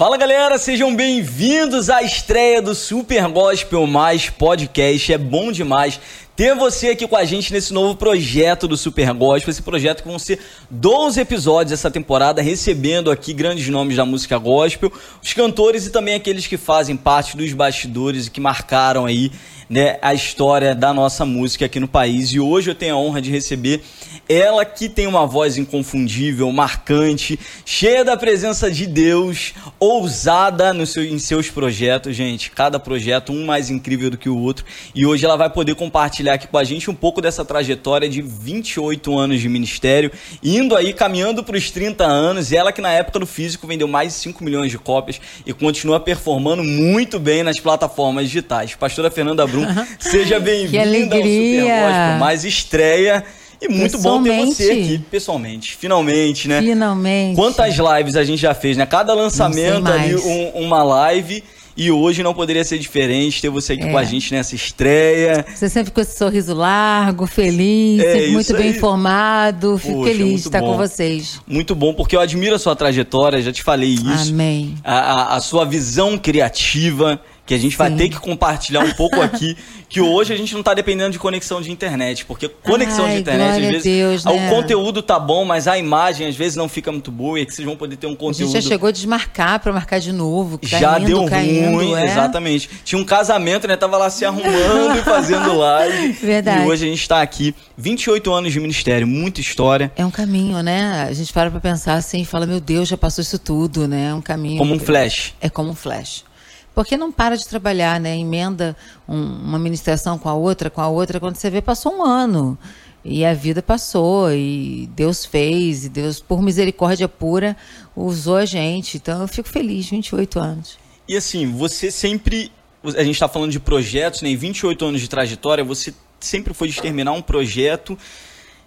Fala galera, sejam bem-vindos à estreia do Super Gospel Mais Podcast. É bom demais ter você aqui com a gente nesse novo projeto do Super Gospel. Esse projeto que vão ser 12 episódios essa temporada, recebendo aqui grandes nomes da música gospel, os cantores e também aqueles que fazem parte dos bastidores e que marcaram aí né, a história da nossa música aqui no país. E hoje eu tenho a honra de receber ela que tem uma voz inconfundível, marcante, cheia da presença de Deus, ousada no seu, em seus projetos, gente. Cada projeto um mais incrível do que o outro. E hoje ela vai poder compartilhar aqui com a gente um pouco dessa trajetória de 28 anos de ministério, indo aí caminhando para os 30 anos. Ela que na época do físico vendeu mais de 5 milhões de cópias e continua performando muito bem nas plataformas digitais. Pastora Fernanda Brum, seja bem-vinda ao Super Gospel, mais estreia e muito bom ter você aqui, pessoalmente. Finalmente, né? Finalmente. Quantas lives a gente já fez, né? Cada lançamento ali, um, uma live. E hoje não poderia ser diferente ter você aqui é. com a gente nessa estreia. Você sempre com esse sorriso largo, feliz, é, muito bem informado. Fico Poxa, feliz de estar bom. com vocês. Muito bom, porque eu admiro a sua trajetória, já te falei isso. Amém. A, a, a sua visão criativa que a gente Sim. vai ter que compartilhar um pouco aqui, que hoje a gente não está dependendo de conexão de internet, porque conexão Ai, de internet, às vezes, Deus, né? o conteúdo tá bom, mas a imagem às vezes não fica muito boa e é que vocês vão poder ter um conteúdo. A gente já chegou a desmarcar para marcar de novo, caindo, Já deu caindo, ruim, é? exatamente. Tinha um casamento, né? Tava lá se arrumando e fazendo live. Verdade. E hoje a gente está aqui, 28 anos de ministério, muita história. É um caminho, né? A gente para para pensar assim e fala, meu Deus, já passou isso tudo, né? É um caminho. Como um flash. É como um flash. Porque não para de trabalhar, né? Emenda um, uma ministração com a outra, com a outra. Quando você vê, passou um ano. E a vida passou, e Deus fez, e Deus, por misericórdia pura, usou a gente. Então eu fico feliz, 28 anos. E assim, você sempre. A gente está falando de projetos, né? Em 28 anos de trajetória, você sempre foi de terminar um projeto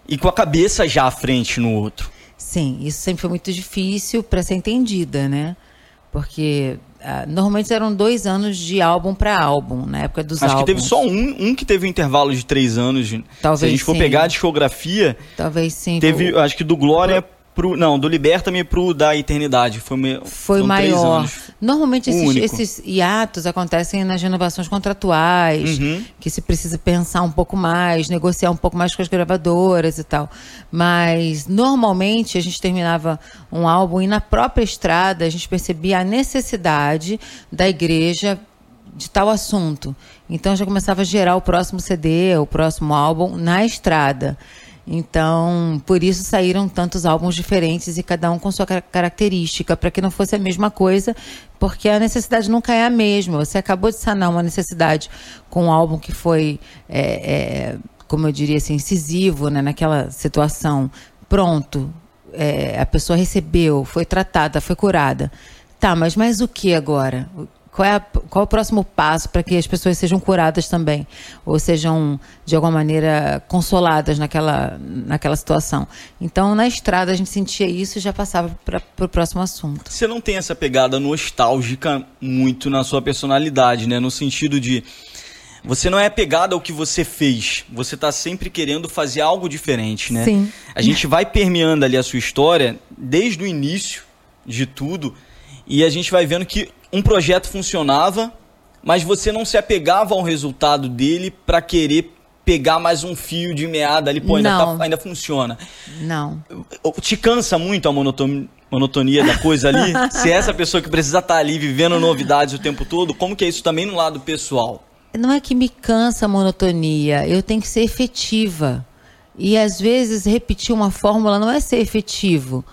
e com a cabeça já à frente no outro. Sim, isso sempre foi muito difícil para ser entendida, né? Porque Uh, normalmente eram dois anos de álbum para álbum, na época dos Acho álbuns. que teve só um, um que teve um intervalo de três anos. Talvez Se a gente for sim. pegar a discografia. Talvez sim. Teve, acho que do Glória Pro, não, do Liberta-me pro da Eternidade. Foi, me, foi maior. Normalmente esses, esses, hiatos acontecem nas renovações contratuais, uhum. que se precisa pensar um pouco mais, negociar um pouco mais com as gravadoras e tal. Mas normalmente a gente terminava um álbum e na própria estrada a gente percebia a necessidade da igreja de tal assunto. Então já começava a gerar o próximo CD, o próximo álbum na estrada. Então, por isso saíram tantos álbuns diferentes e cada um com sua característica, para que não fosse a mesma coisa, porque a necessidade nunca é a mesma. Você acabou de sanar uma necessidade com um álbum que foi, é, é, como eu diria assim, incisivo né, naquela situação. Pronto, é, a pessoa recebeu, foi tratada, foi curada. Tá, mas mais o que agora? Qual é, a, qual é o próximo passo para que as pessoas sejam curadas também? Ou sejam, de alguma maneira, consoladas naquela, naquela situação? Então, na estrada, a gente sentia isso e já passava para o próximo assunto. Você não tem essa pegada nostálgica muito na sua personalidade, né? No sentido de. Você não é apegado ao que você fez. Você está sempre querendo fazer algo diferente, né? Sim. A gente vai permeando ali a sua história desde o início de tudo e a gente vai vendo que um projeto funcionava, mas você não se apegava ao resultado dele para querer pegar mais um fio de meada ali, pô, ainda, tá, ainda funciona. Não. Te cansa muito a monotonia, monotonia da coisa ali? se é essa pessoa que precisa estar tá ali vivendo novidades o tempo todo, como que é isso também no lado pessoal? Não é que me cansa a monotonia, eu tenho que ser efetiva. E às vezes repetir uma fórmula não é ser efetivo.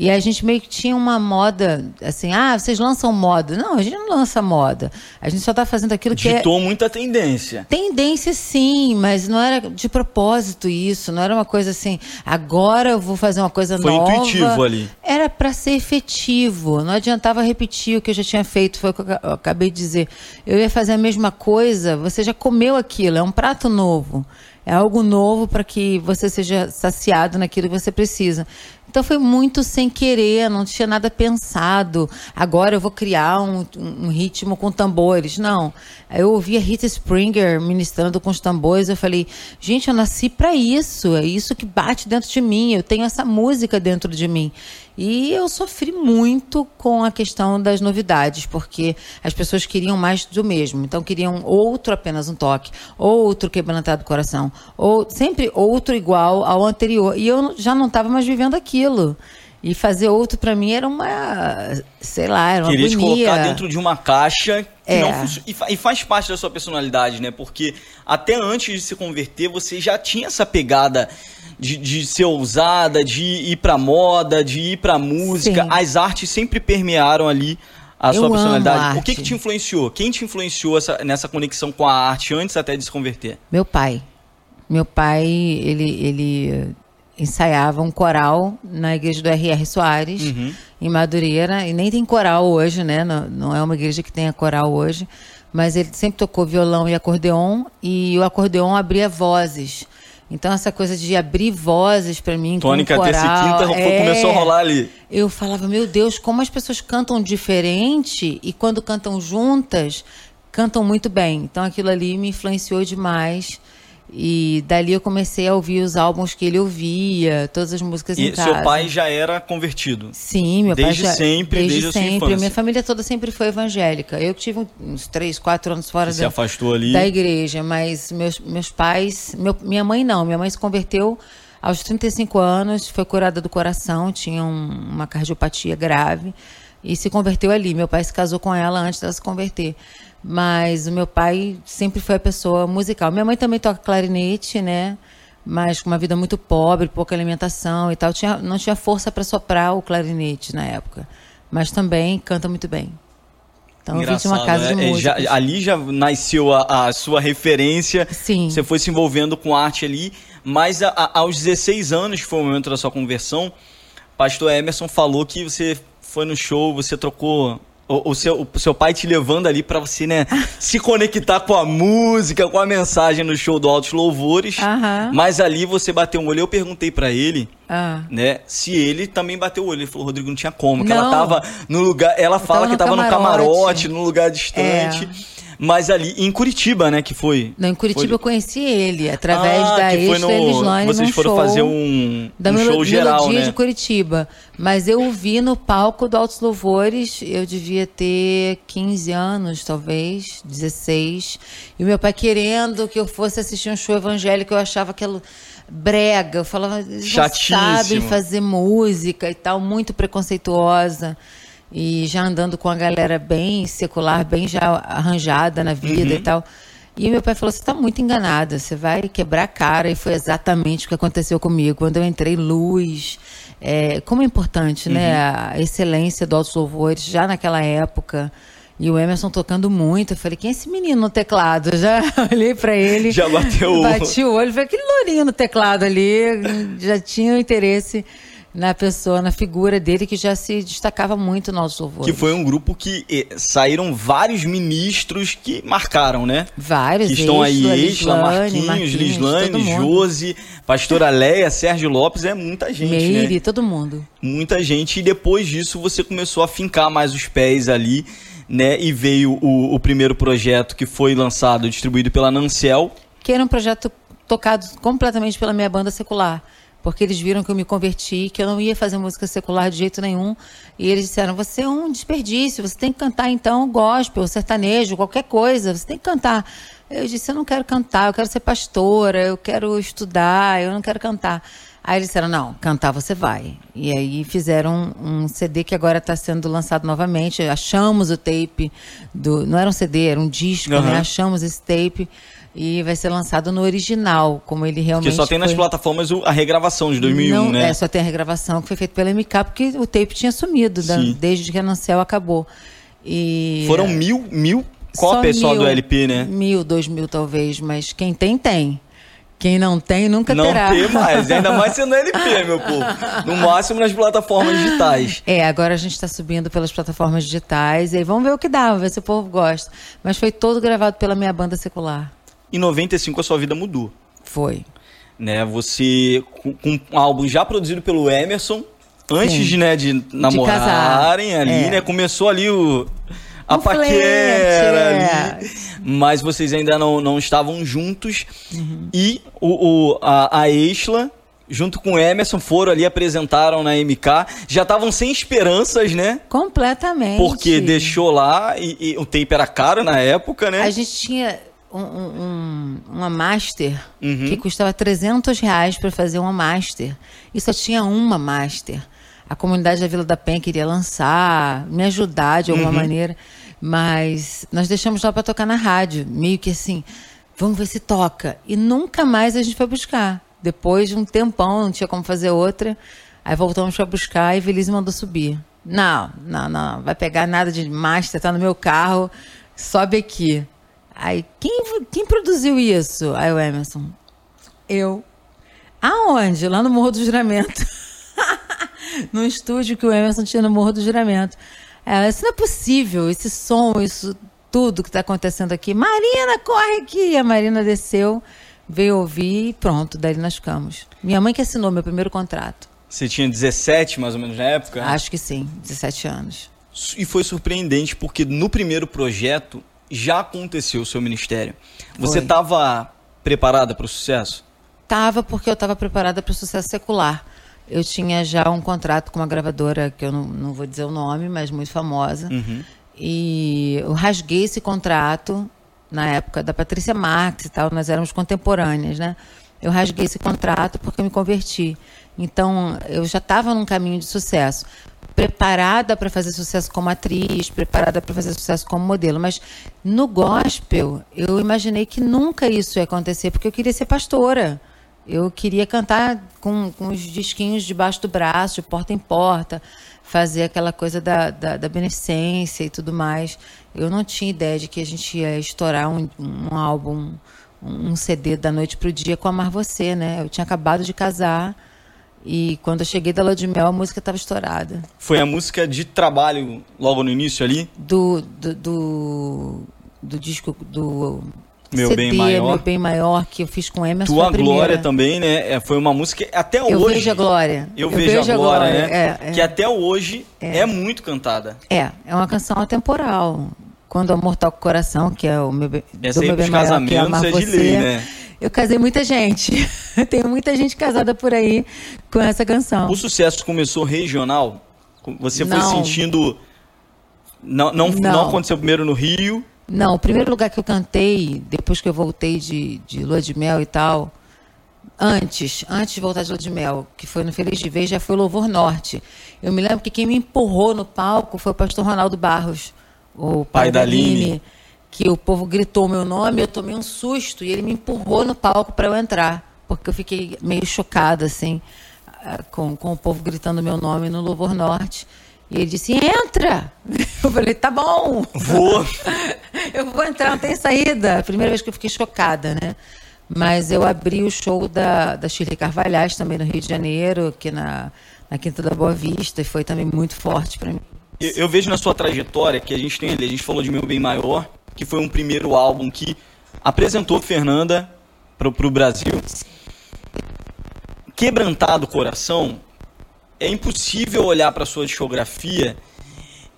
E a gente meio que tinha uma moda, assim, ah, vocês lançam moda. Não, a gente não lança moda. A gente só está fazendo aquilo Ditou que é... Ditou muita tendência. Tendência, sim, mas não era de propósito isso. Não era uma coisa assim, agora eu vou fazer uma coisa Foi nova. Foi intuitivo ali. Era para ser efetivo. Não adiantava repetir o que eu já tinha feito. Foi o que eu acabei de dizer. Eu ia fazer a mesma coisa, você já comeu aquilo, é um prato novo. É algo novo para que você seja saciado naquilo que você precisa. Então foi muito sem querer, não tinha nada pensado. Agora eu vou criar um, um ritmo com tambores. Não. Eu ouvia Rita Springer ministrando com os tambores. Eu falei, gente, eu nasci para isso. É isso que bate dentro de mim. Eu tenho essa música dentro de mim. E eu sofri muito com a questão das novidades, porque as pessoas queriam mais do mesmo. Então queriam outro apenas um toque, outro quebrantado do coração, ou sempre outro igual ao anterior. E eu já não estava mais vivendo aquilo. E fazer outro para mim era uma, sei lá, era uma Queria agonia. te colocar dentro de uma caixa que é. não e faz parte da sua personalidade, né? Porque até antes de se converter, você já tinha essa pegada de, de ser ousada, de ir pra moda, de ir pra música. Sim. As artes sempre permearam ali a eu sua personalidade. O que, que te influenciou? Quem te influenciou essa, nessa conexão com a arte antes até de se converter? Meu pai. Meu pai, ele, ele ensaiava um coral na igreja do R.R. Soares, uhum. em Madureira. E nem tem coral hoje, né? Não, não é uma igreja que tenha coral hoje. Mas ele sempre tocou violão e acordeon. E o acordeon abria vozes. Então essa coisa de abrir vozes para mim Tônica com terça e quinta é... começou a rolar ali. Eu falava, meu Deus, como as pessoas cantam diferente e quando cantam juntas, cantam muito bem. Então aquilo ali me influenciou demais. E dali eu comecei a ouvir os álbuns que ele ouvia, todas as músicas e em casa. E seu pai já era convertido? Sim, meu desde pai já... Sempre, desde, desde sempre, Desde Minha família toda sempre foi evangélica. Eu tive uns três, quatro anos fora da, se afastou ali. da igreja, mas meus, meus pais... Meu, minha mãe não, minha mãe se converteu aos 35 anos, foi curada do coração, tinha um, uma cardiopatia grave e se converteu ali. Meu pai se casou com ela antes dela se converter. Mas o meu pai sempre foi a pessoa musical. Minha mãe também toca clarinete, né? Mas com uma vida muito pobre, pouca alimentação e tal. Tinha, não tinha força para soprar o clarinete na época. Mas também canta muito bem. Então Engraçado, eu vim de uma casa de é, música. Já, ali já nasceu a, a, sua referência. Sim. Você foi se envolvendo com arte ali. Mas a, a, aos 16 anos, que foi o momento da sua conversão, pastor Emerson falou que você foi no show, você trocou o, o, seu, o seu pai te levando ali para você, né, se conectar com a música, com a mensagem no show do Altos Louvores. Uhum. Mas ali você bateu um olho. Eu perguntei para ele, uhum. né, se ele também bateu o olho. Ele falou, Rodrigo, não tinha como. Que ela tava no lugar. Ela fala tava que tava camarote. no camarote, num lugar distante. É. Mas ali em Curitiba, né, que foi. Não, em Curitiba foi... eu conheci ele, através ah, da Extra Elislane Vocês foram fazer um, da um show geral, Melodia né? de Curitiba. Mas eu vi no palco do Altos Louvores, eu devia ter 15 anos, talvez, 16. E o meu pai querendo que eu fosse assistir um show evangélico, eu achava aquilo brega. Eu falava, eles não sabem fazer música e tal, muito preconceituosa e já andando com a galera bem secular, bem já arranjada na vida uhum. e tal. E meu pai falou: você está muito enganada, você vai quebrar a cara. E foi exatamente o que aconteceu comigo. Quando eu entrei, luz. É, como é importante, né, uhum. né? A excelência do Altos Louvores, já naquela época. E o Emerson tocando muito. Eu falei, quem é esse menino no teclado? Já olhei para ele. Já bateu Bati o olho. Falei, aquele lourinho no teclado ali. Já tinha o interesse na pessoa, na figura dele, que já se destacava muito no nosso louvor. Que foi um grupo que eh, saíram vários ministros que marcaram, né? Vários. Que estão aí, Exla, Marquinhos, Marquinhos Lislane, Josi, Pastora Leia, Sérgio Lopes, é muita gente, Meire, né? todo mundo. Muita gente, e depois disso você começou a fincar mais os pés ali, né? E veio o, o primeiro projeto que foi lançado, distribuído pela Nancel. Que era um projeto tocado completamente pela minha banda secular porque eles viram que eu me converti, que eu não ia fazer música secular de jeito nenhum. E eles disseram: você é um desperdício, você tem que cantar então gospel, sertanejo, qualquer coisa, você tem que cantar. Eu disse: eu não quero cantar, eu quero ser pastora, eu quero estudar, eu não quero cantar. Aí eles disseram: não, cantar você vai. E aí fizeram um, um CD que agora está sendo lançado novamente. Achamos o tape do. Não era um CD, era um disco, uhum. né? Achamos esse tape e vai ser lançado no original, como ele realmente Porque só tem foi... nas plataformas a regravação de 2001, Não, né? É, só tem a regravação que foi feita pela MK, porque o tape tinha sumido da, desde que a Nancel acabou. E... Foram mil, mil cópias só, mil, só do LP, né? Mil, dois mil talvez, mas quem tem, tem. Quem não tem, nunca não terá. Não tem mais, ainda mais sendo LP, meu povo. No máximo nas plataformas digitais. É, agora a gente está subindo pelas plataformas digitais e aí vamos ver o que dá, ver se o povo gosta. Mas foi todo gravado pela minha banda secular em 95 a sua vida mudou. Foi. Né, você, com, um álbum já produzido pelo Emerson, Antes de, né, de namorarem de ali, é. né? Começou ali o. A um paquera ali. Mas vocês ainda não, não estavam juntos. Uhum. E o, o, a, a Exla junto com o Emerson, foram ali, apresentaram na MK. Já estavam sem esperanças, né? Completamente. Porque deixou lá e, e, o tape era caro na época, né? A gente tinha um, um, uma master uhum. que custava 300 reais para fazer uma master. E só tinha uma master. A comunidade da Vila da Penha queria lançar, me ajudar de alguma uhum. maneira. Mas nós deixamos lá para tocar na rádio. Meio que assim, vamos ver se toca. E nunca mais a gente foi buscar. Depois de um tempão, não tinha como fazer outra. Aí voltamos para buscar e Feliz mandou subir. Não, não, não, vai pegar nada de master, tá no meu carro, sobe aqui. Aí, quem, quem produziu isso? Aí o Emerson, eu. Aonde? Lá no Morro do Juramento. no estúdio que o Emerson tinha no Morro do Juramento. Ela, isso não é possível, esse som, isso tudo que está acontecendo aqui. Marina, corre aqui! A Marina desceu veio ouvir e pronto, daí nós ficamos. Minha mãe que assinou meu primeiro contrato. Você tinha 17 mais ou menos na época? Acho que sim, 17 anos. E foi surpreendente porque no primeiro projeto já aconteceu o seu ministério. Você estava preparada para o sucesso? Tava porque eu estava preparada para o sucesso secular. Eu tinha já um contrato com uma gravadora que eu não, não vou dizer o nome, mas muito famosa. Uhum. E eu rasguei esse contrato na época da Patrícia Marx e tal, nós éramos contemporâneas, né? Eu rasguei esse contrato porque eu me converti. Então, eu já estava num caminho de sucesso. Preparada para fazer sucesso como atriz, preparada para fazer sucesso como modelo. Mas no gospel, eu imaginei que nunca isso ia acontecer, porque eu queria ser pastora. Eu queria cantar com, com os disquinhos debaixo do braço, de porta em porta, fazer aquela coisa da, da, da beneficência e tudo mais. Eu não tinha ideia de que a gente ia estourar um, um álbum, um CD da noite para o dia com Amar Você, né? Eu tinha acabado de casar e quando eu cheguei da Lua de Mel, a música estava estourada. Foi a música de trabalho logo no início ali? Do, do, do, do disco do meu CD, bem maior. Meu bem maior que eu fiz com Emerson. Tua Glória também, né? É, foi uma música até eu hoje. Eu vejo a Glória. Eu, eu vejo, vejo, a Glória, glória né? É, é. Que até hoje é. é muito cantada. É, é uma canção atemporal. Quando o Amor Toca o Coração, que é o meu, Essa do meu bem maior, que é é de. Lei, né? Eu casei muita gente. Tem muita gente casada por aí com essa canção. O sucesso começou regional? Você não. foi sentindo. Não, não, não. não aconteceu primeiro no Rio? Não, o primeiro lugar que eu cantei, depois que eu voltei de, de Lua de Mel e tal, antes, antes de voltar de Lua de Mel, que foi no Feliz de Vez, já foi o Louvor Norte. Eu me lembro que quem me empurrou no palco foi o pastor Ronaldo Barros, o pai, pai da Aline, que o povo gritou meu nome, eu tomei um susto e ele me empurrou no palco para eu entrar, porque eu fiquei meio chocada, assim, ah, com, com o povo gritando meu nome no Louvor Norte. E ele disse: entra! Eu falei: tá bom. Vou. eu vou entrar, não tem saída. Primeira vez que eu fiquei chocada, né? Mas eu abri o show da, da Shirley Carvalhais também no Rio de Janeiro, aqui na, na Quinta da Boa Vista, e foi também muito forte para mim. Eu, eu, vejo na sua trajetória que a gente tem ali, a gente falou de Meu Bem Maior, que foi um primeiro álbum que apresentou Fernanda para o Brasil. Quebrantado o Coração é impossível olhar para sua discografia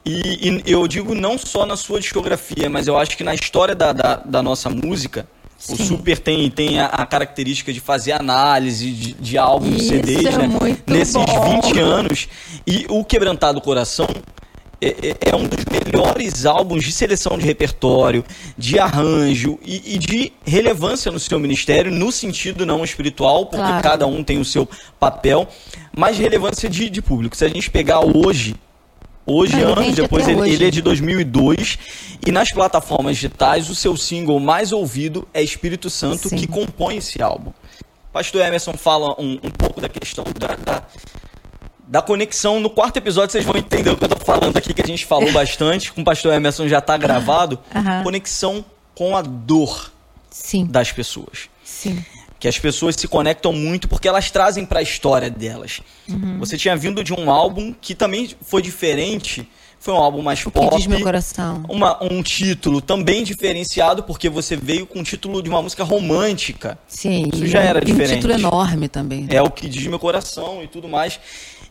e, e, eu digo não só na sua discografia, mas eu acho que na história da, da, da nossa música, Sim. o Super tem, tem a, a, característica de fazer análise de, de álbuns, Isso CDs, é né? Nesses bom. 20 anos. E o Quebrantado Coração é, é, é, um dos melhores álbuns de seleção de repertório, de arranjo e, e, de relevância no seu ministério, no sentido não espiritual, porque claro. cada um tem o seu papel, mas relevância de, de público. Se a gente pegar hoje, hoje, Mas anos depois, ele, ele, é de 2002, e nas plataformas digitais, o seu single mais ouvido é Espírito Santo, Sim. que compõe esse álbum. Pastor Emerson fala um, um pouco da questão da, da da conexão. No quarto episódio vocês vão entender o que eu tô falando aqui, que a gente falou bastante, com o pastor Emerson já tá gravado. Uhum. Conexão com a dor Sim. das pessoas. Sim. que as pessoas se conectam muito porque elas trazem para a história delas. Uhum. Você tinha vindo de um álbum que também foi diferente, foi um álbum mais o pop. Que diz meu coração. Uma, um título também diferenciado porque você veio com o título de uma música romântica. Sim. Isso já era diferente. um título enorme também. Né? É o que diz meu coração e tudo mais.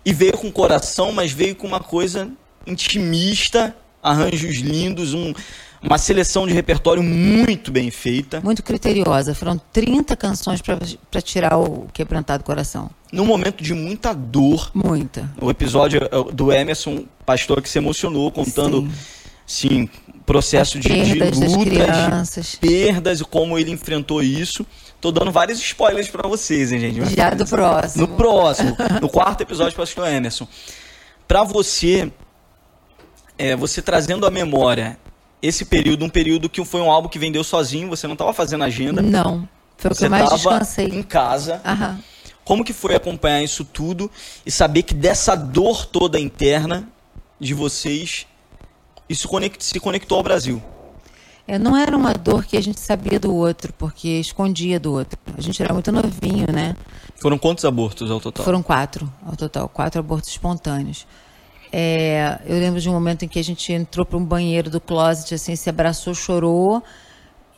E veio com coração, mas veio com uma coisa intimista, arranjos lindos, um uma seleção de repertório muito bem feita. Muito criteriosa. Foram 30 canções para tirar o quebrantado coração. Num momento de muita dor. Muita. O episódio eh, do Emerson, pastor que se emocionou, contando, sim, sim processo de, de lutas, perdas como ele enfrentou isso. Tô dando vários spoilers para vocês, hein, gente? Já do próximo. No próximo, no quarto episódio, pastor Emerson. Para você, é, você trazendo a memória esse período, um período que foi um álbum que vendeu sozinho, você não estava fazendo agenda. Não. Foi o que eu mais descansei. em casa. Aham. Como que foi acompanhar isso tudo e saber que dessa dor toda interna de vocês, isso se conectou ao Brasil? É, não era uma dor que a gente sabia do outro, porque escondia do outro. A gente era muito novinho, né? Foram quantos abortos ao total? Foram quatro ao total, quatro abortos espontâneos. É, eu lembro de um momento em que a gente entrou para um banheiro do closet, assim, se abraçou, chorou.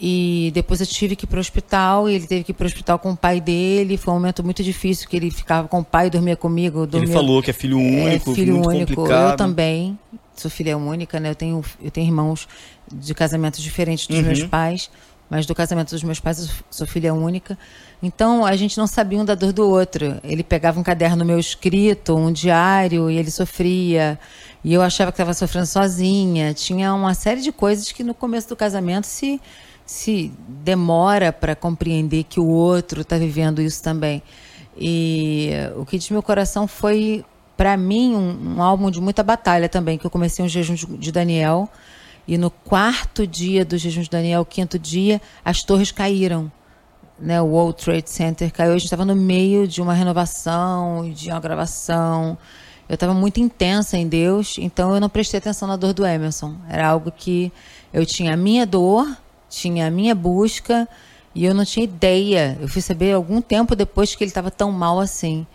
E depois eu tive que ir para o hospital, e ele teve que ir para o hospital com o pai dele. Foi um momento muito difícil, que ele ficava com o pai, dormia comigo. Dormia... Ele falou que é filho único, é, filho muito único. complicado. Eu também sou filha única, né? Eu tenho, eu tenho irmãos de casamentos diferentes dos uhum. meus pais, mas do casamento dos meus pais eu sou filha única. Então a gente não sabia um da dor do outro. Ele pegava um caderno meu escrito, um diário, e ele sofria. E eu achava que estava sofrendo sozinha. Tinha uma série de coisas que no começo do casamento se, se demora para compreender que o outro está vivendo isso também. E o que diz meu coração foi, para mim, um, um, álbum de muita batalha também, que eu comecei um jejum de, de Daniel. E no quarto dia do jejum de Daniel, quinto dia, as torres caíram né, o World Trade Center caiu. A gente estava no meio de uma renovação, de uma gravação. Eu estava muito intensa em Deus, então eu não prestei atenção na dor do Emerson. Era algo que eu tinha a minha dor, tinha a minha busca, e eu não tinha ideia. Eu fui saber algum tempo depois que ele estava tão mal assim.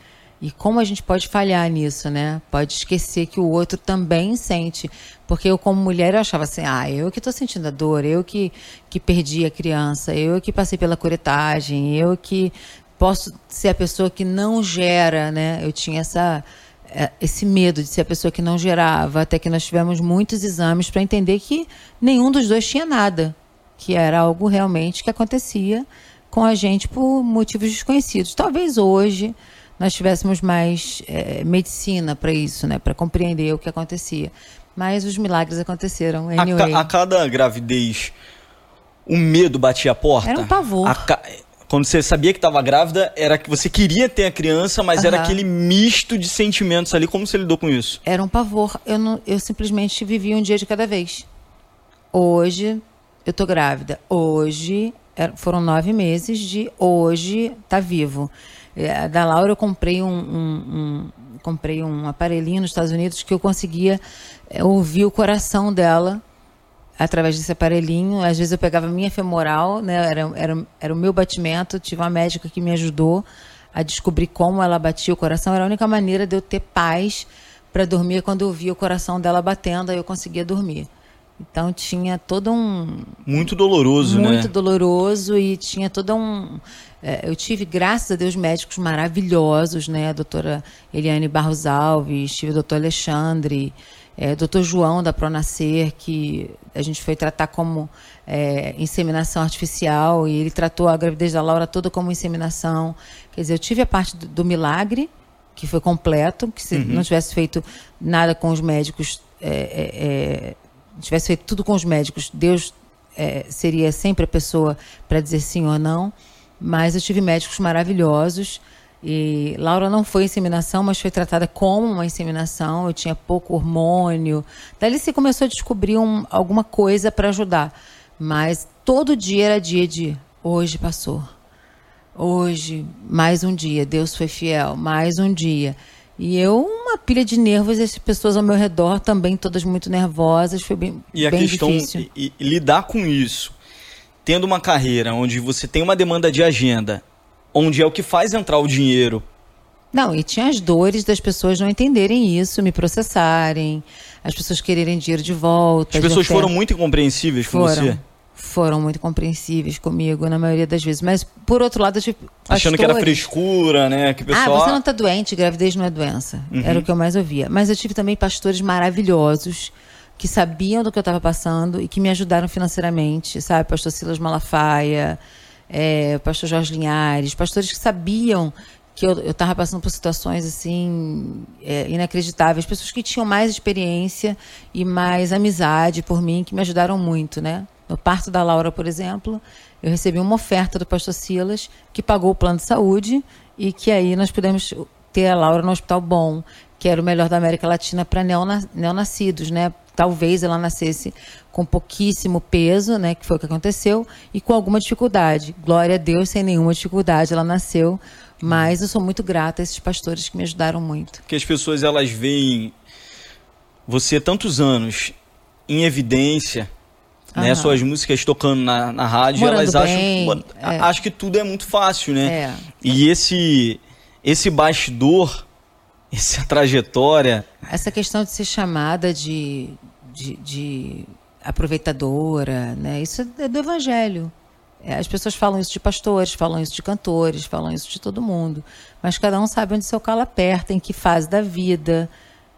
E como a gente pode falhar nisso, né? Pode esquecer que o outro também sente. Porque eu, como mulher, eu achava assim, ah, eu que estou sentindo a dor, eu que, que perdi a criança, eu que passei pela curetagem, eu que posso ser a pessoa que não gera, né? Eu tinha essa é, esse medo de ser a pessoa que não gerava, até que nós tivemos muitos exames para entender que nenhum dos dois tinha nada, que era algo realmente que acontecia com a gente por motivos desconhecidos. Talvez hoje nós tivéssemos mais é, medicina para isso, né, para compreender o que acontecia. Mas os milagres aconteceram. Anyway. A, ca a cada gravidez, o medo batia a porta? Era um pavor. Ca... Quando você sabia que estava grávida, era que você queria ter a criança, mas era aquele misto de sentimentos ali. Como você lidou com isso? Era um pavor. Eu, não, eu simplesmente vivia um dia de cada vez. Hoje, eu tô grávida. Hoje, foram nove meses de hoje tá vivo. É, da Laura eu comprei um, um, um, comprei um aparelhinho nos Estados Unidos que eu conseguia é, ouvir o coração dela através desse aparelhinho. Às vezes eu pegava minha femoral, né? Era, era, era o meu batimento. Tive uma médica que me ajudou a descobrir como ela batia o coração. Era a única maneira de eu ter paz para dormir quando eu via o coração dela batendo, aí eu conseguia dormir. Então tinha todo um. Muito doloroso, muito né? Muito doloroso e tinha todo um. É, eu tive, graças a Deus, médicos maravilhosos, né? A doutora Eliane Barros Alves, tive o doutor Alexandre, é, doutor João da Pronascer, que a gente foi tratar como é, inseminação artificial e ele tratou a gravidez da Laura toda como inseminação. Quer dizer, eu tive a parte do, do milagre, que foi completo, que se uhum. não tivesse feito nada com os médicos. É, é, é tivesse feito tudo com os médicos, Deus é, seria sempre a pessoa para dizer sim ou não. Mas eu tive médicos maravilhosos. E Laura não foi inseminação, mas foi tratada como uma inseminação. Eu tinha pouco hormônio. Daí se começou a descobrir um, alguma coisa para ajudar. Mas todo dia era dia de hoje passou. Hoje, mais um dia. Deus foi fiel. Mais um dia. E eu, uma pilha de nervos, as pessoas ao meu redor também, todas muito nervosas, foi bem, e a bem questão, difícil. E, e lidar com isso, tendo uma carreira onde você tem uma demanda de agenda, onde é o que faz entrar o dinheiro. Não, e tinha as dores das pessoas não entenderem isso, me processarem, as pessoas quererem dinheiro de volta. As pessoas foram muito incompreensíveis com foram. você? Foram muito compreensíveis comigo na maioria das vezes. Mas, por outro lado, tipo, achando que era frescura, né? Que pessoal... Ah, você não está doente, gravidez não é doença. Uhum. Era o que eu mais ouvia. Mas eu tive também pastores maravilhosos que sabiam do que eu estava passando e que me ajudaram financeiramente, sabe? Pastor Silas Malafaia, é, pastor Jorge Linhares, pastores que sabiam que eu estava passando por situações assim é, inacreditáveis, pessoas que tinham mais experiência e mais amizade por mim, que me ajudaram muito, né? No parto da Laura, por exemplo, eu recebi uma oferta do pastor Silas, que pagou o plano de saúde e que aí nós pudemos ter a Laura no hospital bom, que era o melhor da América Latina para neonascidos, né? Talvez ela nascesse com pouquíssimo peso, né? Que foi o que aconteceu, e com alguma dificuldade. Glória a Deus, sem nenhuma dificuldade, ela nasceu. Mas eu sou muito grata a esses pastores que me ajudaram muito. Que as pessoas elas veem você tantos anos em evidência né? Suas músicas tocando na, na rádio, Morando elas bem, acham, é. acham que tudo é muito fácil, né? É. E esse, esse bastidor, essa trajetória. Essa questão de ser chamada de, de, de aproveitadora, né? Isso é do evangelho. É, as pessoas falam isso de pastores, falam isso de cantores, falam isso de todo mundo. Mas cada um sabe onde seu calo aperta, em que fase da vida.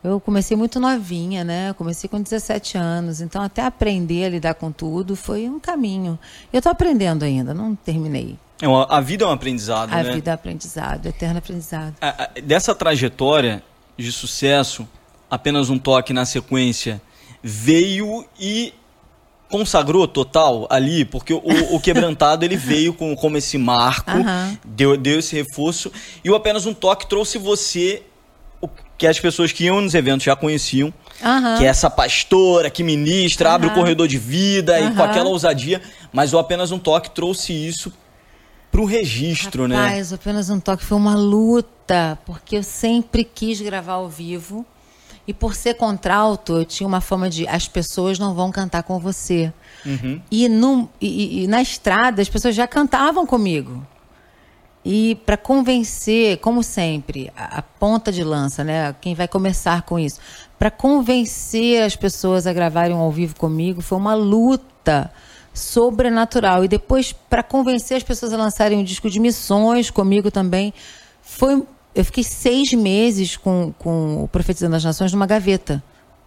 Eu comecei muito novinha, né? Eu comecei com 17 anos, então até aprender a lidar com tudo foi um caminho. Eu estou aprendendo ainda, não terminei. É uma, a vida é um aprendizado, a né? A vida é um aprendizado, eterno aprendizado. A, a, dessa trajetória de sucesso, apenas um toque na sequência, veio e consagrou total ali, porque o, o quebrantado ele veio com, como esse marco, uhum. deu, deu esse reforço, e o apenas um toque trouxe você que as pessoas que iam nos eventos já conheciam. Uhum. Que é essa pastora que ministra, uhum. abre o corredor de vida uhum. e com aquela ousadia. Mas o Apenas um Toque trouxe isso pro registro, Rapaz, né? Rapaz, Apenas um Toque foi uma luta, porque eu sempre quis gravar ao vivo. E por ser contralto, eu tinha uma fama de as pessoas não vão cantar com você. Uhum. E, no, e, e na estrada, as pessoas já cantavam comigo. E para convencer, como sempre, a, a, ponta de lança, né? Quem vai começar com isso, para convencer as pessoas a gravarem um ao vivo comigo, foi uma luta sobrenatural. E depois, para convencer as pessoas a lançarem um disco de missões comigo também, foi. Eu fiquei seis meses com, com o Profetizando das Nações numa gaveta.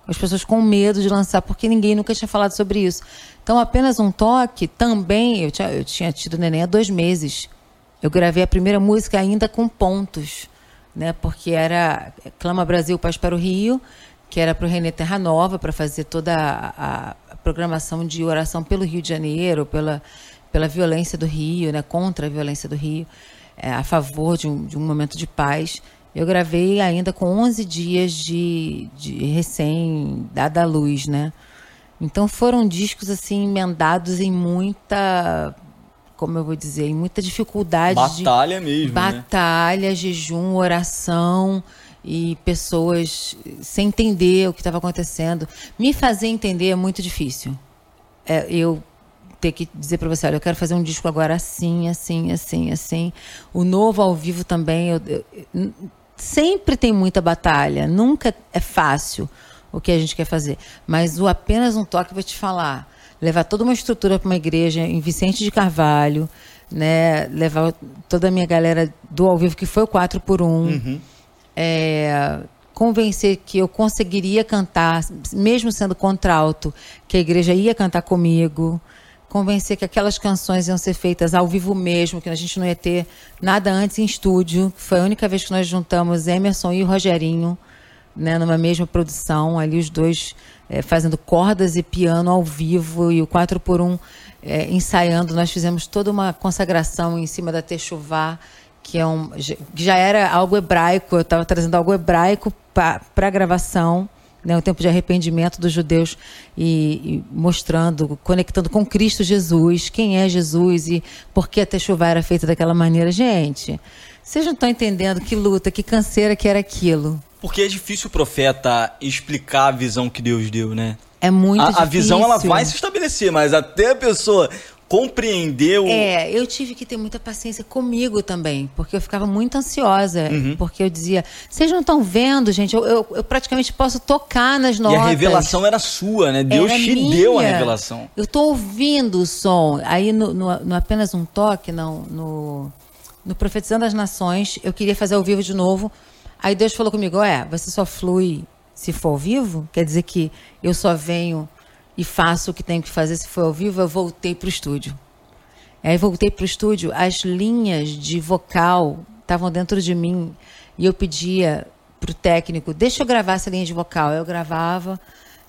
As pessoas com medo de lançar, porque ninguém nunca tinha falado sobre isso. Então, apenas um toque também. Eu tinha, eu tinha tido neném há dois meses. Eu gravei a primeira música ainda com pontos, né? Porque era Clama Brasil, Paz para o Rio, que era para o Renê Terra Nova, para fazer toda a, a, programação de oração pelo Rio de Janeiro, pela, pela violência do Rio, né? Contra a violência do Rio, é, a favor de um, de um momento de paz. Eu gravei ainda com 11 dias de, de recém dada a luz, né? Então foram discos assim emendados em muita como eu vou dizer, em muita dificuldade. Batalha de, mesmo. Né? Batalha, né? jejum, oração e pessoas sem entender o que estava acontecendo. Me fazer entender é muito difícil. É, eu ter que dizer para você, olha, eu quero fazer um disco agora assim, assim, assim, assim. O novo ao vivo também, eu, eu, sempre tem muita batalha, nunca é fácil o que a gente quer fazer. Mas o apenas um toque vai te falar levar toda uma estrutura para uma igreja em Vicente de Carvalho, né? Levar toda a minha galera do ao vivo, que foi o 4 por 1 uhum. é, convencer que eu conseguiria cantar, mesmo sendo contralto, que a igreja ia cantar comigo. Convencer que aquelas canções iam ser feitas ao vivo mesmo, que a gente não ia ter nada antes em estúdio. Foi a única vez que nós juntamos Emerson e o Rogerinho, né, numa mesma produção, ali os dois é, fazendo cordas e piano ao vivo e o 4 por 1 é, ensaiando. Nós fizemos toda uma consagração em cima da Techuvá, que é um, já era algo hebraico, eu estava trazendo algo hebraico para a gravação. Né, o tempo de arrependimento dos judeus e, e, mostrando, conectando com Cristo Jesus, quem é Jesus e por que a Techuvá era feita daquela maneira. Gente, vocês não estão entendendo que luta, que canseira que era aquilo. Porque é difícil o profeta explicar a visão que Deus deu, né? É muito a, difícil. A visão ela vai se estabelecer, mas até a pessoa compreendeu. É, eu tive que ter muita paciência comigo também, porque eu ficava muito ansiosa, uhum. porque eu dizia, vocês não estão vendo, gente, eu, eu, eu, praticamente posso tocar nas notas. E a revelação era sua, né? Deus era te minha. deu a revelação. Eu tô ouvindo o som, aí no, no, no apenas um toque, não, no, no Profetizando as Nações, eu queria fazer ao vivo de novo, aí Deus falou comigo, é, você só flui se for ao vivo? Quer dizer que eu só venho e faço o que tenho que fazer se for ao vivo, eu voltei para o estúdio. Aí voltei para o estúdio, as linhas de vocal estavam dentro de mim e eu pedia para o técnico, deixa eu gravar essa linha de vocal. Eu gravava.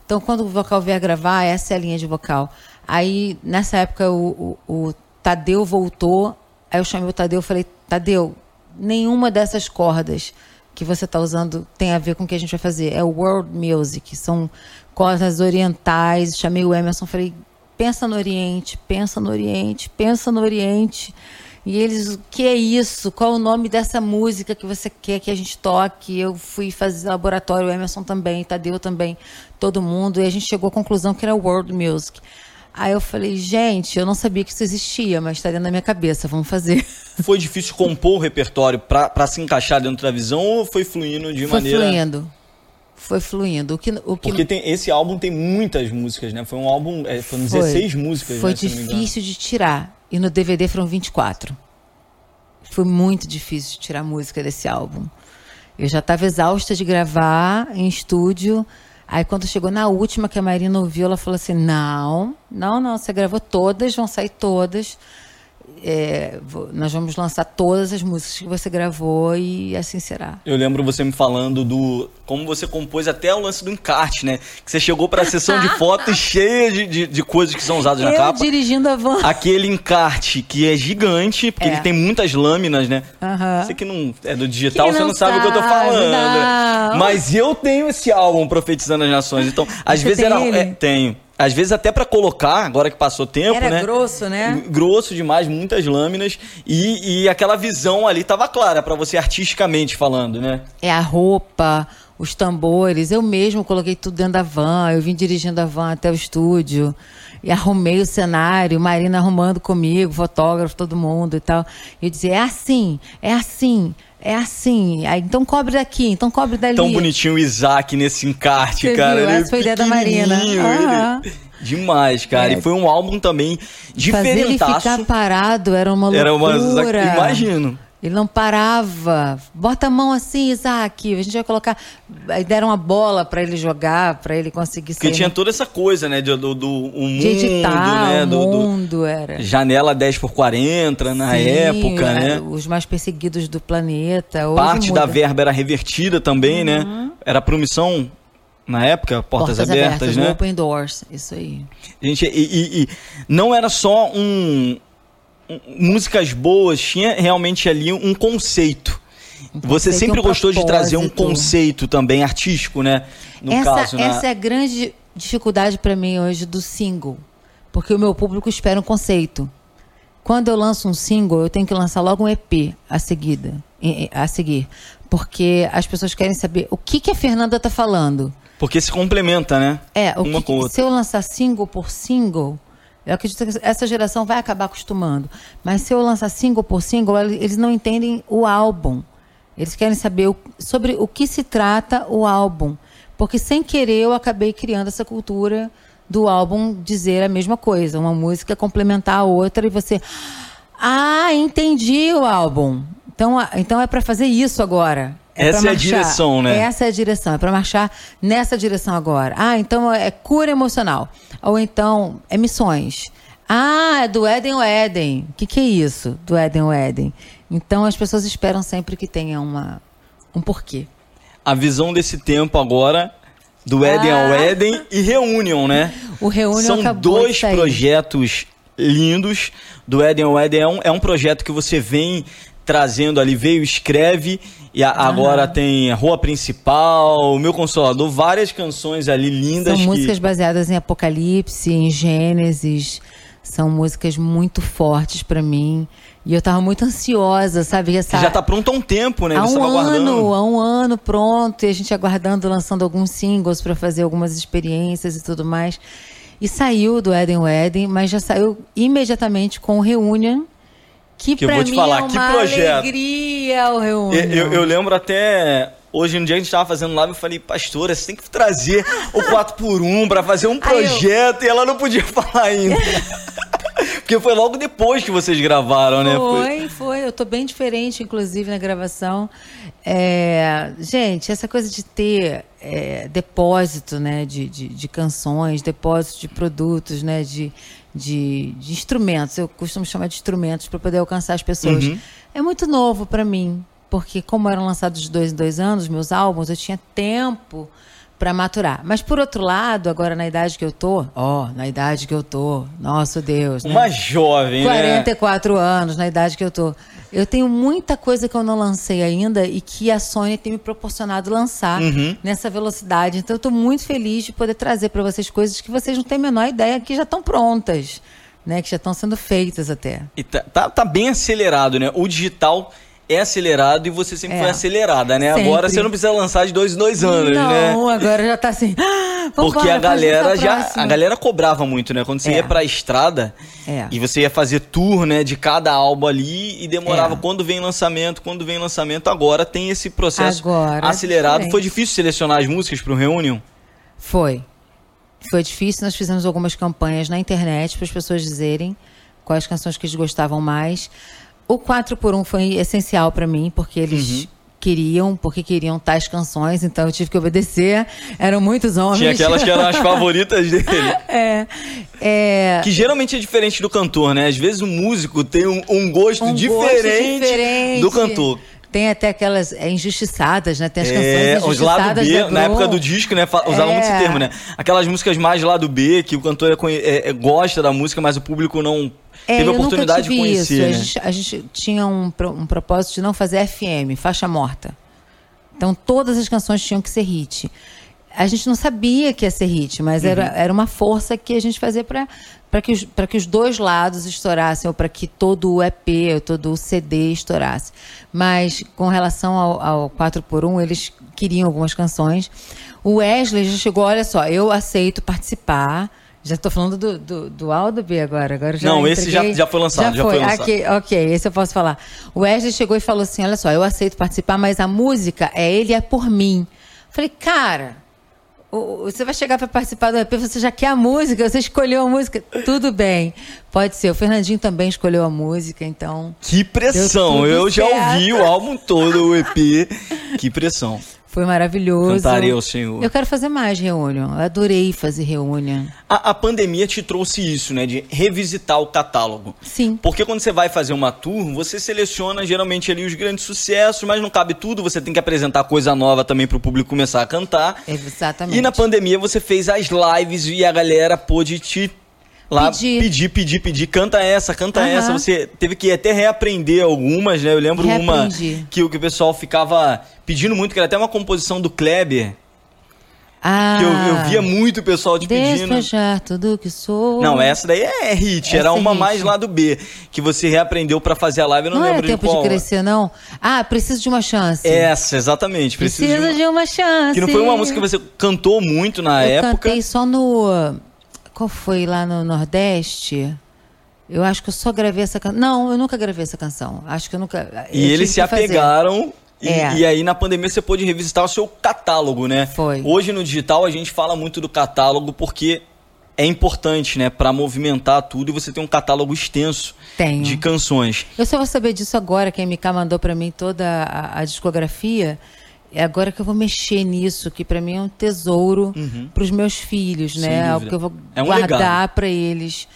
Então, quando o vocal vier gravar, essa é a linha de vocal. Aí, nessa época, o, o, o Tadeu voltou. Aí eu chamei o Tadeu e falei, Tadeu, nenhuma dessas cordas que você está usando tem a ver com o que a gente vai fazer. É world music, são cordas orientais. Chamei o Emerson, falei, pensa no Oriente, pensa no Oriente, pensa no Oriente. E eles, o que é isso? Qual o nome dessa música que você quer que a gente toque? Eu fui fazer laboratório, o Emerson também, Tadeu também, todo mundo, e a gente chegou à conclusão que era world music. Aí eu falei, gente, eu não sabia que isso existia, mas está dentro da minha cabeça, vamos fazer. Foi difícil compor o repertório para se encaixar dentro da visão ou foi fluindo de foi maneira. Foi fluindo. Foi fluindo. O que, o que... Porque tem, esse álbum tem muitas músicas, né? Foi um álbum. É, foram 16 músicas. Foi né, difícil de tirar. E no DVD foram 24. Foi muito difícil de tirar música desse álbum. Eu já estava exausta de gravar em estúdio. Aí quando chegou na última que a Marina ouviu, ela falou assim: não, não, não, você gravou todas, vão sair todas. É, nós vamos lançar todas as músicas que você gravou e assim será. Eu lembro você me falando do como você compôs até o lance do encarte, né? Que você chegou para a sessão de fotos cheia de, de, de, coisas que são usadas eu na capa. dirigindo a van. Aquele encarte que é gigante, porque é. ele tem muitas lâminas, né? Uhum. Você que não é do digital, você não sabe, sabe, o que eu tô falando. Não. Mas eu tenho esse álbum Profetizando as Nações. Então, às você vezes era. É, tenho às vezes até para colocar, agora que passou tempo, Era né? grosso, né? Grosso demais, muitas lâminas e, e aquela visão ali tava clara para você artisticamente falando, né? É a roupa, os tambores, eu mesmo coloquei tudo dentro da van, eu vim dirigindo a van até o estúdio e arrumei o cenário, Marina arrumando comigo, fotógrafo, todo mundo e tal. E eu dizia, é assim, é assim, é assim. Então cobre daqui, então cobre dali. Tão bonitinho o Isaac nesse encarte, Você cara. Viu? Essa foi a ideia da Marina. Ele... Demais, cara. É. E foi um álbum também diferentaço. Fazer ele ficar parado era uma loucura. Era uma... Imagino. Ele não parava. Bota a mão assim, Isaac. A gente vai colocar. Aí deram uma bola para ele jogar, para ele conseguir Porque tinha toda essa coisa, né? Do, do, do um mundo, editar, né? Do, mundo, do, era. Janela 10 por 40 na Sim, época, né? Os mais perseguidos do planeta. Hoje Parte muda. da verba era revertida também, né? uhum. né? Era promissão na época, portas, portas abertas, abertas, né? Open doors, isso aí. Gente, e, e, e não era só um músicas boas, tinha realmente ali um conceito. Um Você conceito, sempre um gostou de trazer um conceito também artístico, né? No essa, caso, essa na... é a grande dificuldade para mim hoje do single, porque o meu público espera um conceito. Quando eu lanço um single, eu tenho que lançar logo um EP a seguida, a seguir, porque as pessoas querem saber o que que a Fernanda tá falando. Porque se complementa, né? É, o Uma que, com se eu lançar single por single, eu acredito que essa geração vai acabar acostumando. Mas se eu lançar single por single, eles não entendem o álbum. Eles querem saber o, sobre o que se trata o álbum. Porque sem querer eu acabei criando essa cultura do álbum dizer a mesma coisa. Uma música complementar a outra e você. Ah, entendi o álbum. Então, então é para fazer isso agora. É Essa é a direção, né? Essa é a direção, é para marchar nessa direção agora. Ah, então é cura emocional. Ou então é missões. Ah, é do Éden ao Éden. O que, que é isso, do Éden ao Éden? Então as pessoas esperam sempre que tenha uma, um porquê. A visão desse tempo agora, do Éden ah. ao Éden e Reunion, né? O Reunion São dois projetos lindos. Do Éden ao Éden é um, é um projeto que você vem trazendo ali, veio, escreve, e a, agora tem Rua Principal, Meu Consolador, várias canções ali lindas. São que... músicas baseadas em Apocalipse, em Gênesis, são músicas muito fortes para mim. E eu tava muito ansiosa, sabe? Essa... já tá pronto há um tempo, né? Há um ano, há um ano pronto, e a gente aguardando, lançando alguns singles para fazer algumas experiências e tudo mais. E saiu do Eden Wedding, mas já saiu imediatamente com o Reunion, que, que pra mim falar, é uma alegria o Reunion. Eu, eu, lembro até Hoje no dia a gente estava fazendo live, eu falei, pastora, você tem que trazer o 4x1 para fazer um projeto eu... e ela não podia falar ainda. Porque foi logo depois que vocês gravaram, né? Foi, foi. Eu tô bem diferente, inclusive, na gravação. É... Gente, essa coisa de ter é, depósito, né? De, de, de, canções, depósito de produtos, né? De, de, de instrumentos. Eu costumo chamar de instrumentos para poder alcançar as pessoas. Uhum. É muito novo para mim porque como eram lançados de dois em dois anos meus álbuns, eu tinha tempo para maturar. Mas por outro lado, agora na idade que eu tô, ó, na idade que eu tô, nosso Deus, né? Uma jovem, 44 né? anos, na idade que eu tô. Eu tenho muita coisa que eu não lancei ainda e que a Sony tem me proporcionado lançar uhum. nessa velocidade. Então eu tô muito feliz de poder trazer para vocês coisas que vocês não têm a menor ideia que já estão prontas, né? Que já estão sendo feitas até. E tá, tá, tá bem acelerado, né? O digital é acelerado e você sempre é. foi acelerada, né? Sempre. Agora você não precisa lançar de dois em dois anos, não, né? Não, agora já tá assim. Ah, Porque a galera já. A galera cobrava muito, né? Quando você é. ia pra estrada é. e você ia fazer tour, né, de cada álbum ali e demorava é. quando vem lançamento, quando vem lançamento. Agora tem esse processo agora, é acelerado. Foi difícil selecionar as músicas pro Reunion? Foi. Foi difícil. Nós fizemos algumas campanhas na internet para as pessoas dizerem quais canções que eles gostavam mais. O 4 por 1 foi essencial para mim, porque eles uhum. queriam, porque queriam tais canções, então eu tive que obedecer. Eram muitos homens. Tinha aquelas que eram as favoritas dele. É, é, Que geralmente é diferente do cantor, né? Às vezes o músico tem um, um, gosto, um diferente gosto, diferente do cantor. Tem até aquelas é, injustiçadas, né? Tem as canções é, injustiçadas. Os lado B, na época do disco, né? Usavam é. muito esse termo, né? Aquelas músicas mais lado B, que o cantor é, é, é, gosta da música, mas o público não é, teve a oportunidade de conhecer. Isso. Né? A, gente, a, gente, tinha um, um propósito de não fazer FM, faixa morta. Então todas as canções tinham que ser hit. A gente não sabia que ia ser hit, mas uhum. era, era uma força que a gente fazia para que, os, que os dois lados estourassem, ou para que todo o EP, ou todo o CD estourasse. Mas com relação ao, ao 4x1, eles queriam algumas canções. O Wesley já chegou, olha só, eu aceito participar já estou falando do, do, do A ou do B agora? agora já Não, esse já, já foi lançado. Já, já foi, foi lançado. Okay, ok, esse eu posso falar. O Wesley chegou e falou assim: olha só, eu aceito participar, mas a música é ele, é por mim. Falei, cara, você vai chegar para participar do EP, você já quer a música, você escolheu a música, tudo bem. Pode ser. O Fernandinho também escolheu a música, então. Que pressão! Eu certo. já ouvi o álbum todo, o EP. Que pressão. Foi maravilhoso. Cantarei ao Senhor. Eu quero fazer mais reunião. Eu adorei fazer reunião. A, a, pandemia te trouxe isso, né? De revisitar o catálogo. Sim. Porque quando você vai fazer uma tour, você seleciona geralmente ali os grandes sucessos, mas não cabe tudo. Você tem que apresentar coisa nova também para o público começar a cantar. Exatamente. E na pandemia você fez as lives e a galera pôde te lá pedir, pedir, pedir, pedir, canta essa, canta uhum. essa. Você teve que até reaprender algumas, né? Eu lembro Reaprendi. uma que, que o pessoal ficava pedindo muito, que era até uma composição do Kleber. Ah, que eu, eu via muito o pessoal te pedindo. Despejar tudo que sou. Não, essa daí é hit. Essa era é uma hit. mais lá do B. Que você reaprendeu para fazer a live. Eu não, não lembro era tempo de, de crescer, não? Ah, preciso de uma chance. Essa, exatamente. Preciso, preciso de, uma... de, uma... chance. Que não foi uma música que você cantou muito na eu época. Eu cantei só no qual foi lá no Nordeste? Eu acho que eu só gravei essa canção. Não, eu nunca gravei essa canção. Acho que eu nunca. E eles se apegaram. E, é. e, aí na pandemia você pôde revisitar o seu catálogo, né? Foi. Hoje no digital a gente fala muito do catálogo porque é importante, né, para movimentar tudo e você tem um catálogo extenso Tenho. de canções. Eu só vou saber disso agora, que a MK mandou para mim toda a, a discografia. É agora que eu vou mexer nisso, que para mim é um tesouro uhum. para os meus filhos, né? Algo que eu vou é um guardar para eles.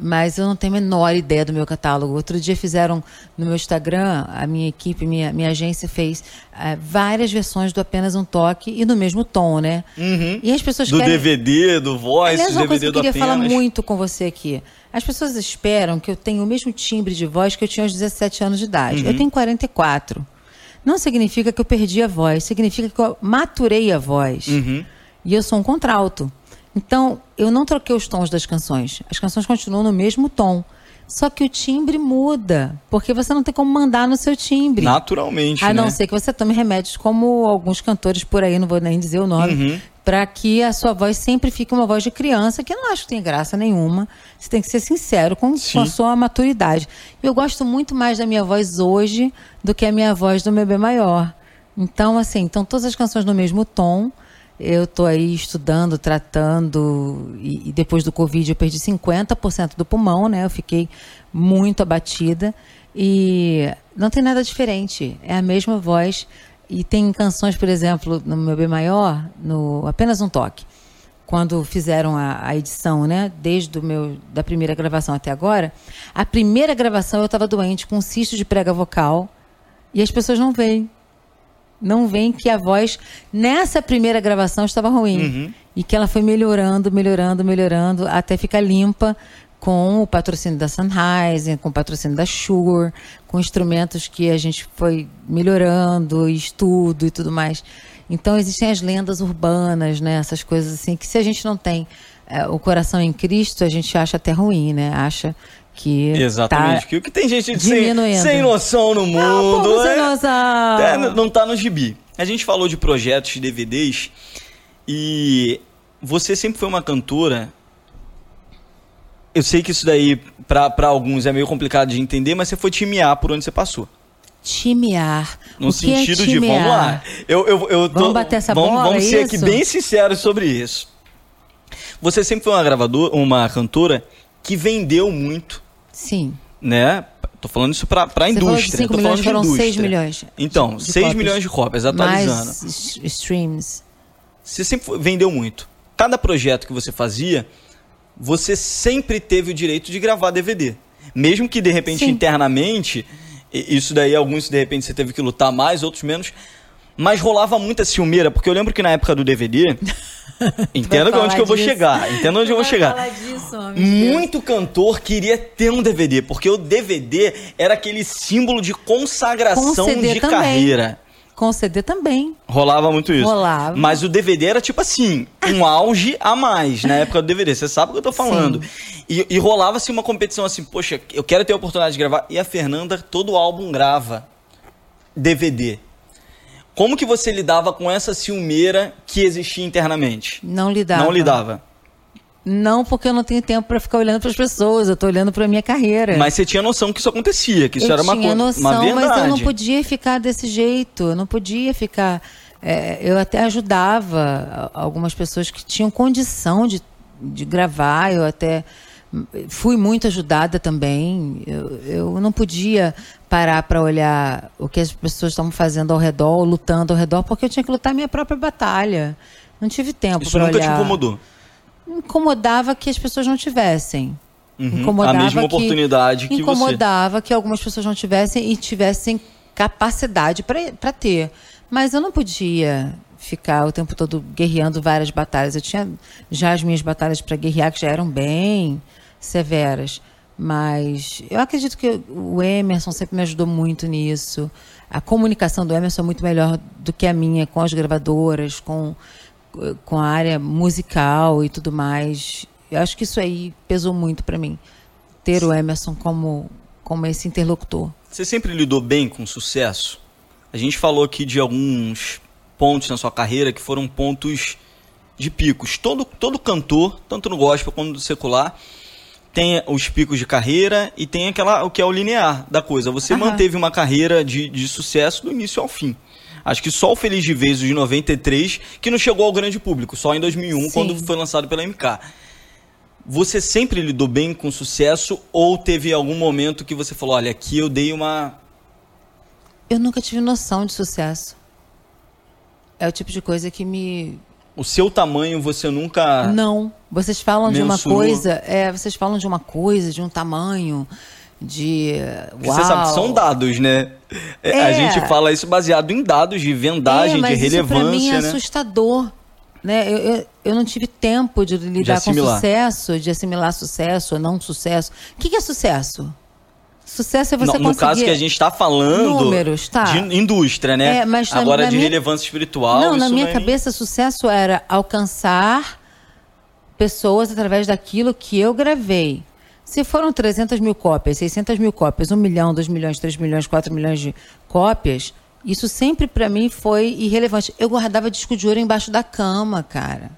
Mas eu não tenho a menor ideia do meu catálogo. Outro dia fizeram no meu Instagram, a minha equipe, minha, minha agência fez uh, várias versões do Apenas um Toque e no mesmo tom, né? Uhum. E as pessoas Do querem... DVD, do Voice, Aliás, do DVD coisa que eu queria falar muito com você aqui. As pessoas esperam que eu tenha o mesmo timbre de voz que eu tinha aos 17 anos de idade. Uhum. Eu tenho 44 não significa que eu perdi a voz, significa que eu maturei a voz. Uhum. E eu sou um contralto. Então, eu não troquei os tons das canções. As canções continuam no mesmo tom. Só que o timbre muda, porque você não tem como mandar no seu timbre. Naturalmente. A não né? ser que você tome remédios, como alguns cantores por aí, não vou nem dizer o nome, uhum. Para que a sua voz sempre fique uma voz de criança, que eu não acho que tem graça nenhuma. Você tem que ser sincero com, com, a sua maturidade. Eu gosto muito mais da minha voz hoje do que a minha voz do bebê maior. Então, assim, então todas as canções no mesmo tom. Eu estou aí estudando, tratando, e, e, depois do Covid eu perdi 50% do pulmão, né? Eu fiquei muito abatida. E não tem nada diferente. É a mesma voz e tem canções, por exemplo, no meu B maior, no Apenas um Toque, quando fizeram a, a edição, né, desde o meu da primeira gravação até agora, a primeira gravação eu estava doente com um cisto de prega vocal e as pessoas não veem. Não veem que a voz nessa primeira gravação estava ruim. Uhum. E que ela foi melhorando, melhorando, melhorando, até ficar limpa com o patrocínio da Sennheiser, com o patrocínio da Shure, com instrumentos que a gente foi melhorando, estudo e tudo mais. Então existem as lendas urbanas, né? Essas coisas assim que se a gente não tem é, o coração em Cristo, a gente acha até ruim, né? Acha que Exatamente. Tá que o que tem gente sem, sem noção no mundo. Não, é, sem noção. É, não tá no gibi. A gente falou de projetos de DVDs e você sempre foi uma cantora eu sei que isso daí, para alguns, é meio complicado de entender, mas você foi timear por onde você passou. Timear. No o sentido é de, vamos lá. Eu, eu, eu tô, vamos bater essa vamos, bola, Vamos é ser isso? aqui bem sinceros sobre isso. Você sempre foi uma gravadora, uma cantora que vendeu muito. Sim. Né? Tô falando isso para a indústria. 5 milhões, foram 6 milhões. Então, 6 milhões de cópias, atualizando. Mais streams. Você sempre vendeu muito. Cada projeto que você fazia, você sempre teve o direito de gravar DVD. Mesmo que de repente Sim. internamente, isso daí alguns de repente você teve que lutar mais, outros menos. Mas rolava muita ciumeira, porque eu lembro que na época do DVD. entenda onde que eu vou chegar. Entenda onde eu vou chegar. Disso, Muito cantor queria ter um DVD, porque o DVD era aquele símbolo de consagração de também. carreira. Com CD também. Rolava muito isso. Rolava. Mas o DVD era tipo assim, um auge a mais na época do DVD. Você sabe o que eu tô falando. E, e, rolava assim uma competição assim, poxa, eu quero ter a oportunidade de gravar. E a Fernanda, todo álbum grava DVD. Como que você lidava com essa ciumeira que existia internamente? Não lidava. Não lidava. Não, porque eu não tenho tempo para ficar olhando para as pessoas, eu tô olhando para minha carreira. Mas você tinha noção que isso acontecia, que isso eu era uma tinha noção, uma verdade. mas eu não podia ficar desse jeito, eu não podia ficar. É, eu até ajudava algumas pessoas que tinham condição de, de gravar, eu até fui muito ajudada também. Eu, eu não podia parar para olhar o que as pessoas estavam fazendo ao redor, lutando ao redor, porque eu tinha que lutar a minha própria batalha. Não tive tempo para olhar. Isso nunca te incomodou? Incomodava que as pessoas não tivessem. Uhum, incomodava a mesma que, oportunidade que incomodava você. que algumas pessoas não tivessem e tivessem capacidade para ter. Mas eu não podia ficar o tempo todo guerreando várias batalhas. Eu tinha já as minhas batalhas para guerrear que já eram bem severas. Mas eu acredito que o Emerson sempre me ajudou muito nisso. A comunicação do Emerson é muito melhor do que a minha com as gravadoras, com com a área musical e tudo mais. Eu acho que isso aí pesou muito para mim, ter o Emerson como, como esse interlocutor. Você sempre lidou bem com sucesso? A gente falou aqui de alguns pontos na sua carreira que foram pontos de picos. Todo, todo cantor, tanto no gospel quanto no secular, tem os picos de carreira e tem aquela o que é o linear da coisa. Você manteve uma carreira de, de sucesso do início ao fim. Acho que só o Feliz de Vez, de 93, que não chegou ao grande público, só em 2001, Sim. quando foi lançado pela MK. Você sempre lidou bem com sucesso ou teve algum momento que você falou, olha, aqui eu dei uma... Eu nunca tive noção de sucesso. É o tipo de coisa que me... O seu tamanho você nunca... Não. Vocês falam mensurou. de uma coisa... É, vocês falam de uma coisa, de um tamanho de. Uau. Você sabe, são dados, né? É. A gente fala isso baseado em dados de vendagem, é, de relevância. Isso pra mim é né? assustador. Né? Eu, eu, eu, não tive tempo de lidar de com sucesso, de assimilar sucesso ou não sucesso. O que, que é sucesso? Sucesso é você no, conseguir... No caso que a gente está falando números, tá. de indústria, né? É, mas Agora na de minha... relevância espiritual. Não, na minha não é... cabeça, sucesso era alcançar pessoas através daquilo que eu gravei. Se foram 300 mil cópias, 600 mil cópias, 1 milhão, 2 milhões, 3 milhões, 4 milhões de cópias, Isso sempre para mim foi irrelevante. Eu guardava disco de ouro embaixo da cama, cara.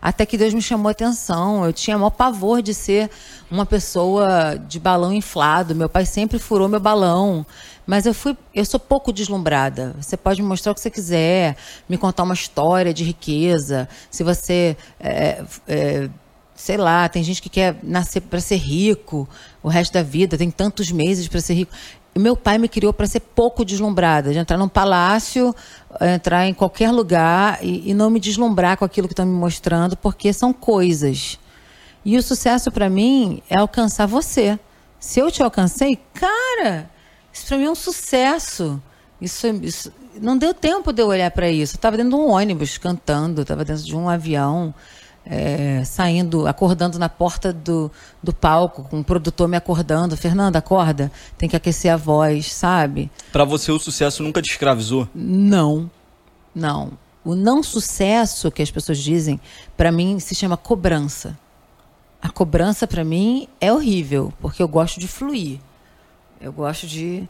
Até que Deus me chamou a atenção. Eu tinha maior pavor de ser uma pessoa de balão inflado. Meu pai sempre furou meu balão. Mas eu fui, eu sou pouco deslumbrada. Você pode me mostrar o que você quiser, me contar uma história de riqueza. Se você, é, é, sei lá, tem gente que quer nascer para ser rico o resto da vida, tem tantos meses para ser rico meu pai me criou para ser pouco deslumbrada, de entrar num palácio, entrar em qualquer lugar e, e não me deslumbrar com aquilo que estão me mostrando, porque são coisas. E o sucesso para mim é alcançar você. Se eu te alcancei, cara, isso para mim é um sucesso. Isso, isso, não deu tempo de eu olhar para isso. Eu estava dentro de um ônibus cantando, estava dentro de um avião é, saindo, acordando na porta do, do palco, com o produtor me acordando. Fernanda, acorda, tem que aquecer a voz, sabe? Para você o sucesso nunca te escravizou? Não, não. O não sucesso que as pessoas dizem, para mim se chama cobrança. A cobrança para mim é horrível, porque eu gosto de fluir. Eu gosto de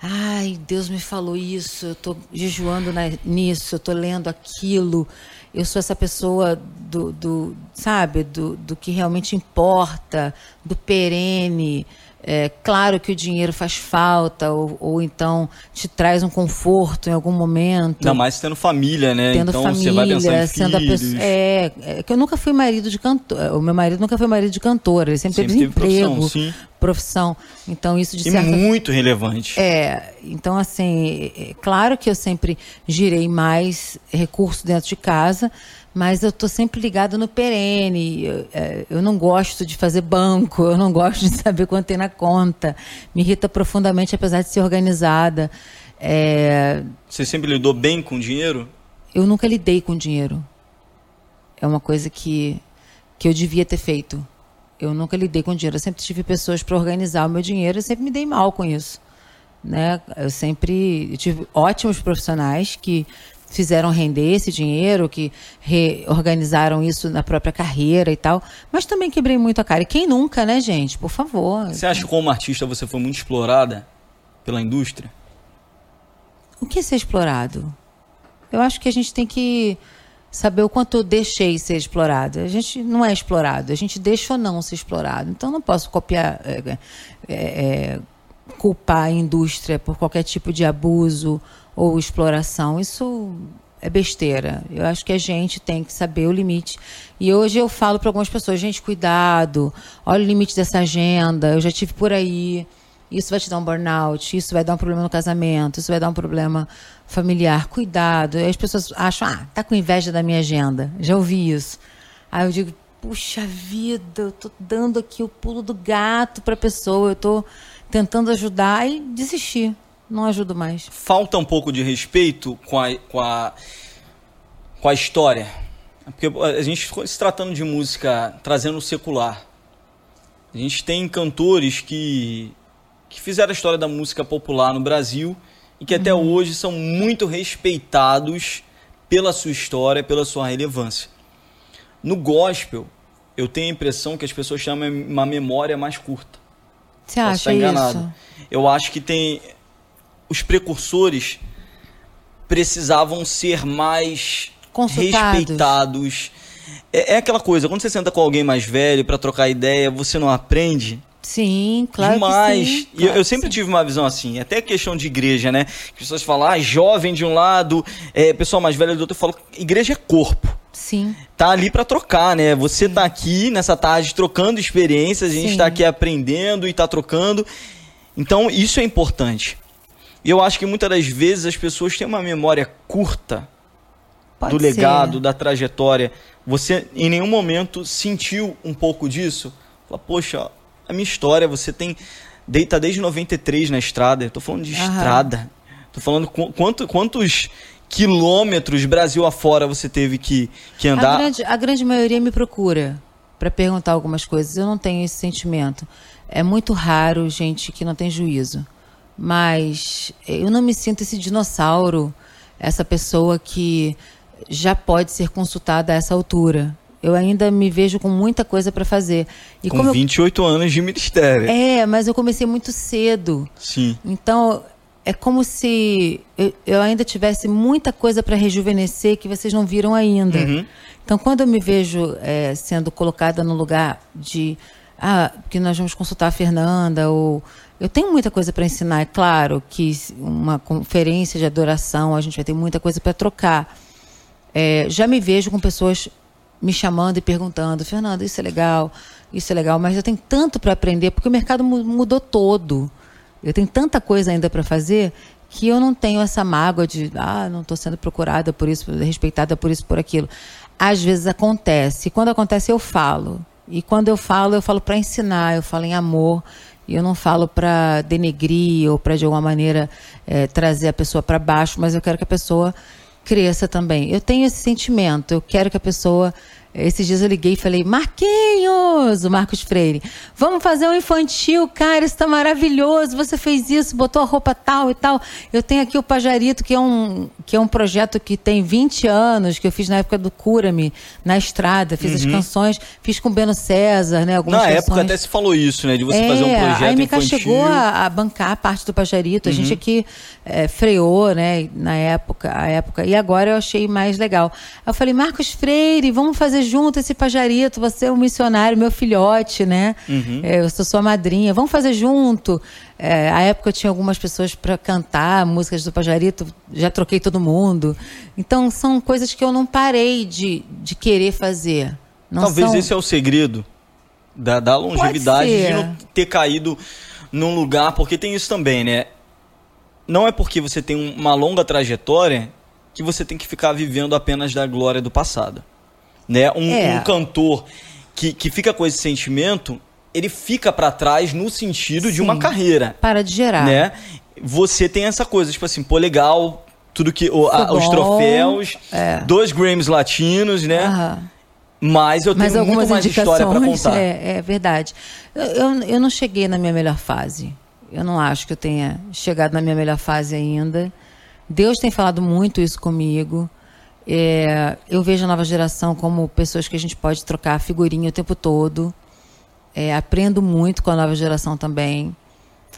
Ai, Deus me falou isso, eu estou jejuando na, nisso, eu estou lendo aquilo eu sou essa pessoa do, do sabe, do, do que realmente importa, do perene. É, claro que o dinheiro faz falta, ou, ou, então te traz um conforto em algum momento. Ainda mais tendo família, né? Tendo então família, você vai pensar em sendo filhos. a pessoa. É, é, que eu nunca fui marido de cantor. O meu marido nunca foi marido de cantora, ele sempre, sempre teve, teve emprego. Profissão, profissão. Então isso de e certa... muito relevante. É, então assim, é, claro que eu sempre girei mais recursos dentro de casa, mas eu estou sempre ligada no perene. Eu, é, eu, não gosto de fazer banco, eu não gosto de saber quanto tem na conta. Me irrita profundamente, apesar de ser organizada. É... Você sempre lidou bem com dinheiro? Eu nunca lidei com dinheiro. É uma coisa que, que eu devia ter feito. Eu nunca lidei com dinheiro. Eu sempre tive pessoas para organizar o meu dinheiro e sempre me dei mal com isso. Né? Eu sempre eu tive ótimos profissionais que fizeram render esse dinheiro, que reorganizaram isso na própria carreira e tal. Mas também quebrei muito a cara. E quem nunca, né, gente? Por favor. Você acha que como artista você foi muito explorada pela indústria? O que é ser explorado? Eu acho que a gente tem que saber o quanto eu deixei ser explorado. A gente não é explorado, a gente deixa ou não ser explorado. Então não posso copiar, é, é, é, culpar a indústria por qualquer tipo de abuso ou exploração. Isso é besteira. Eu acho que a gente tem que saber o limite. E hoje eu falo para algumas pessoas, gente, cuidado, olha o limite dessa agenda, eu já tive por aí. Isso vai te dar um burnout, isso vai dar um problema no casamento, isso vai dar um problema familiar. Cuidado. E as pessoas acham, ah, tá com inveja da minha agenda. Já ouvi isso. Aí eu digo, puxa vida, eu tô dando aqui o pulo do gato para a pessoa, eu tô tentando ajudar e desistir. Não ajudo mais. Falta um pouco de respeito com a, com a, com a história. Porque a gente se tratando de música, trazendo o secular. A gente tem cantores que que fizeram a história da música popular no Brasil e que até uhum. hoje são muito respeitados pela sua história, pela sua relevância. No gospel, eu tenho a impressão que as pessoas chamam uma memória mais curta. Você acha estar enganado. isso? Eu acho que tem os precursores precisavam ser mais respeitados. É, é, aquela coisa, quando você senta com alguém mais velho para trocar ideia, você não aprende. Sim, claro Demais. sim. E eu, eu sempre tive uma visão assim, até questão de igreja, né? As pessoas falam, ah, jovem de um lado, é, pessoal mais velho do outro. Eu falo, igreja é corpo. Sim. Tá ali para trocar, né? Você sim. tá aqui nessa tarde trocando experiências, a gente sim. tá aqui aprendendo e tá trocando. Então, isso é importante. E eu acho que muitas das vezes as pessoas têm uma memória curta Pode do legado, ser. da trajetória. Você em nenhum momento sentiu um pouco disso? Fala, poxa, a minha história. Você tem. Tá desde 93 na estrada. Eu tô falando de Aham. estrada. Tô falando quanto, quantos quilômetros Brasil afora você teve que, que andar. A grande, a grande maioria me procura para perguntar algumas coisas. Eu não tenho esse sentimento. É muito raro gente que não tem juízo. Mas eu não me sinto esse dinossauro, essa pessoa que já pode ser consultada a essa altura eu ainda me vejo com muita coisa para fazer. E com 28 eu... anos de ministério. É, mas eu comecei muito cedo. Sim. Então, é como se eu, eu ainda tivesse muita coisa para rejuvenescer que vocês não viram ainda. Uhum. Então, quando eu me vejo é, sendo colocada no lugar de ah, que nós vamos consultar a Fernanda ou eu tenho muita coisa para ensinar, é claro que uma conferência de adoração a gente vai ter muita coisa para trocar. É, já me vejo com pessoas me chamando e perguntando, Fernanda, isso é legal, isso é legal, mas eu tenho tanto para aprender porque o mercado mudou todo. Eu tenho tanta coisa ainda para fazer que eu não tenho essa mágoa de, ah, não estou sendo procurada por isso, respeitada por isso, por aquilo. Às vezes acontece. E quando acontece, eu falo. E quando eu falo, eu falo para ensinar, eu falo em amor. E eu não falo para denegrir ou para de alguma maneira é, trazer a pessoa para baixo, mas eu quero que a pessoa cresça também. Eu tenho esse sentimento, eu quero que a pessoa esses dias eu liguei e falei, Marquinhos, o Marcos Freire, vamos fazer um infantil, cara, isso tá maravilhoso, você fez isso, botou a roupa tal e tal. Eu tenho aqui o Pajarito, que é um, que é um projeto que tem 20 anos, que eu fiz na época do Cura-me, na estrada, fiz uhum. as canções, fiz com o Beno César, né, algumas Na canções. época até se falou isso, né, de você é, fazer um projeto aí MK chegou a, a, bancar a parte do Pajarito, a uhum. gente aqui é, freou, né, na época, a época, e agora eu achei mais legal. Eu falei, Marcos Freire, vamos fazer junto esse pajarito, você é um missionário, meu filhote, né? Uhum. É, eu sou sua madrinha, vamos fazer junto. É, a época eu tinha algumas pessoas para cantar músicas do pajarito, já troquei todo mundo. Então são coisas que eu não parei de, de querer fazer. Não Talvez são... esse é o segredo da, da longevidade de não ter caído num lugar, porque tem isso também, né? Não é porque você tem uma longa trajetória que você tem que ficar vivendo apenas da glória do passado né? Um, é. um cantor que, que fica com esse sentimento, ele fica para trás no sentido Sim, de uma carreira. Para de gerar. Né? Você tem essa coisa, tipo assim, pô, legal, tudo que. O, a, os troféus, é. dois Grammys latinos, né? Aham. Mas eu tenho Mas muito mais história para contar. É, é verdade. Eu, eu, eu, não cheguei na minha melhor fase. Eu não acho que eu tenha chegado na minha melhor fase ainda. Deus tem falado muito isso comigo. É, eu vejo a nova geração como pessoas que a gente pode trocar figurinha o tempo todo. É, aprendo muito com a nova geração também.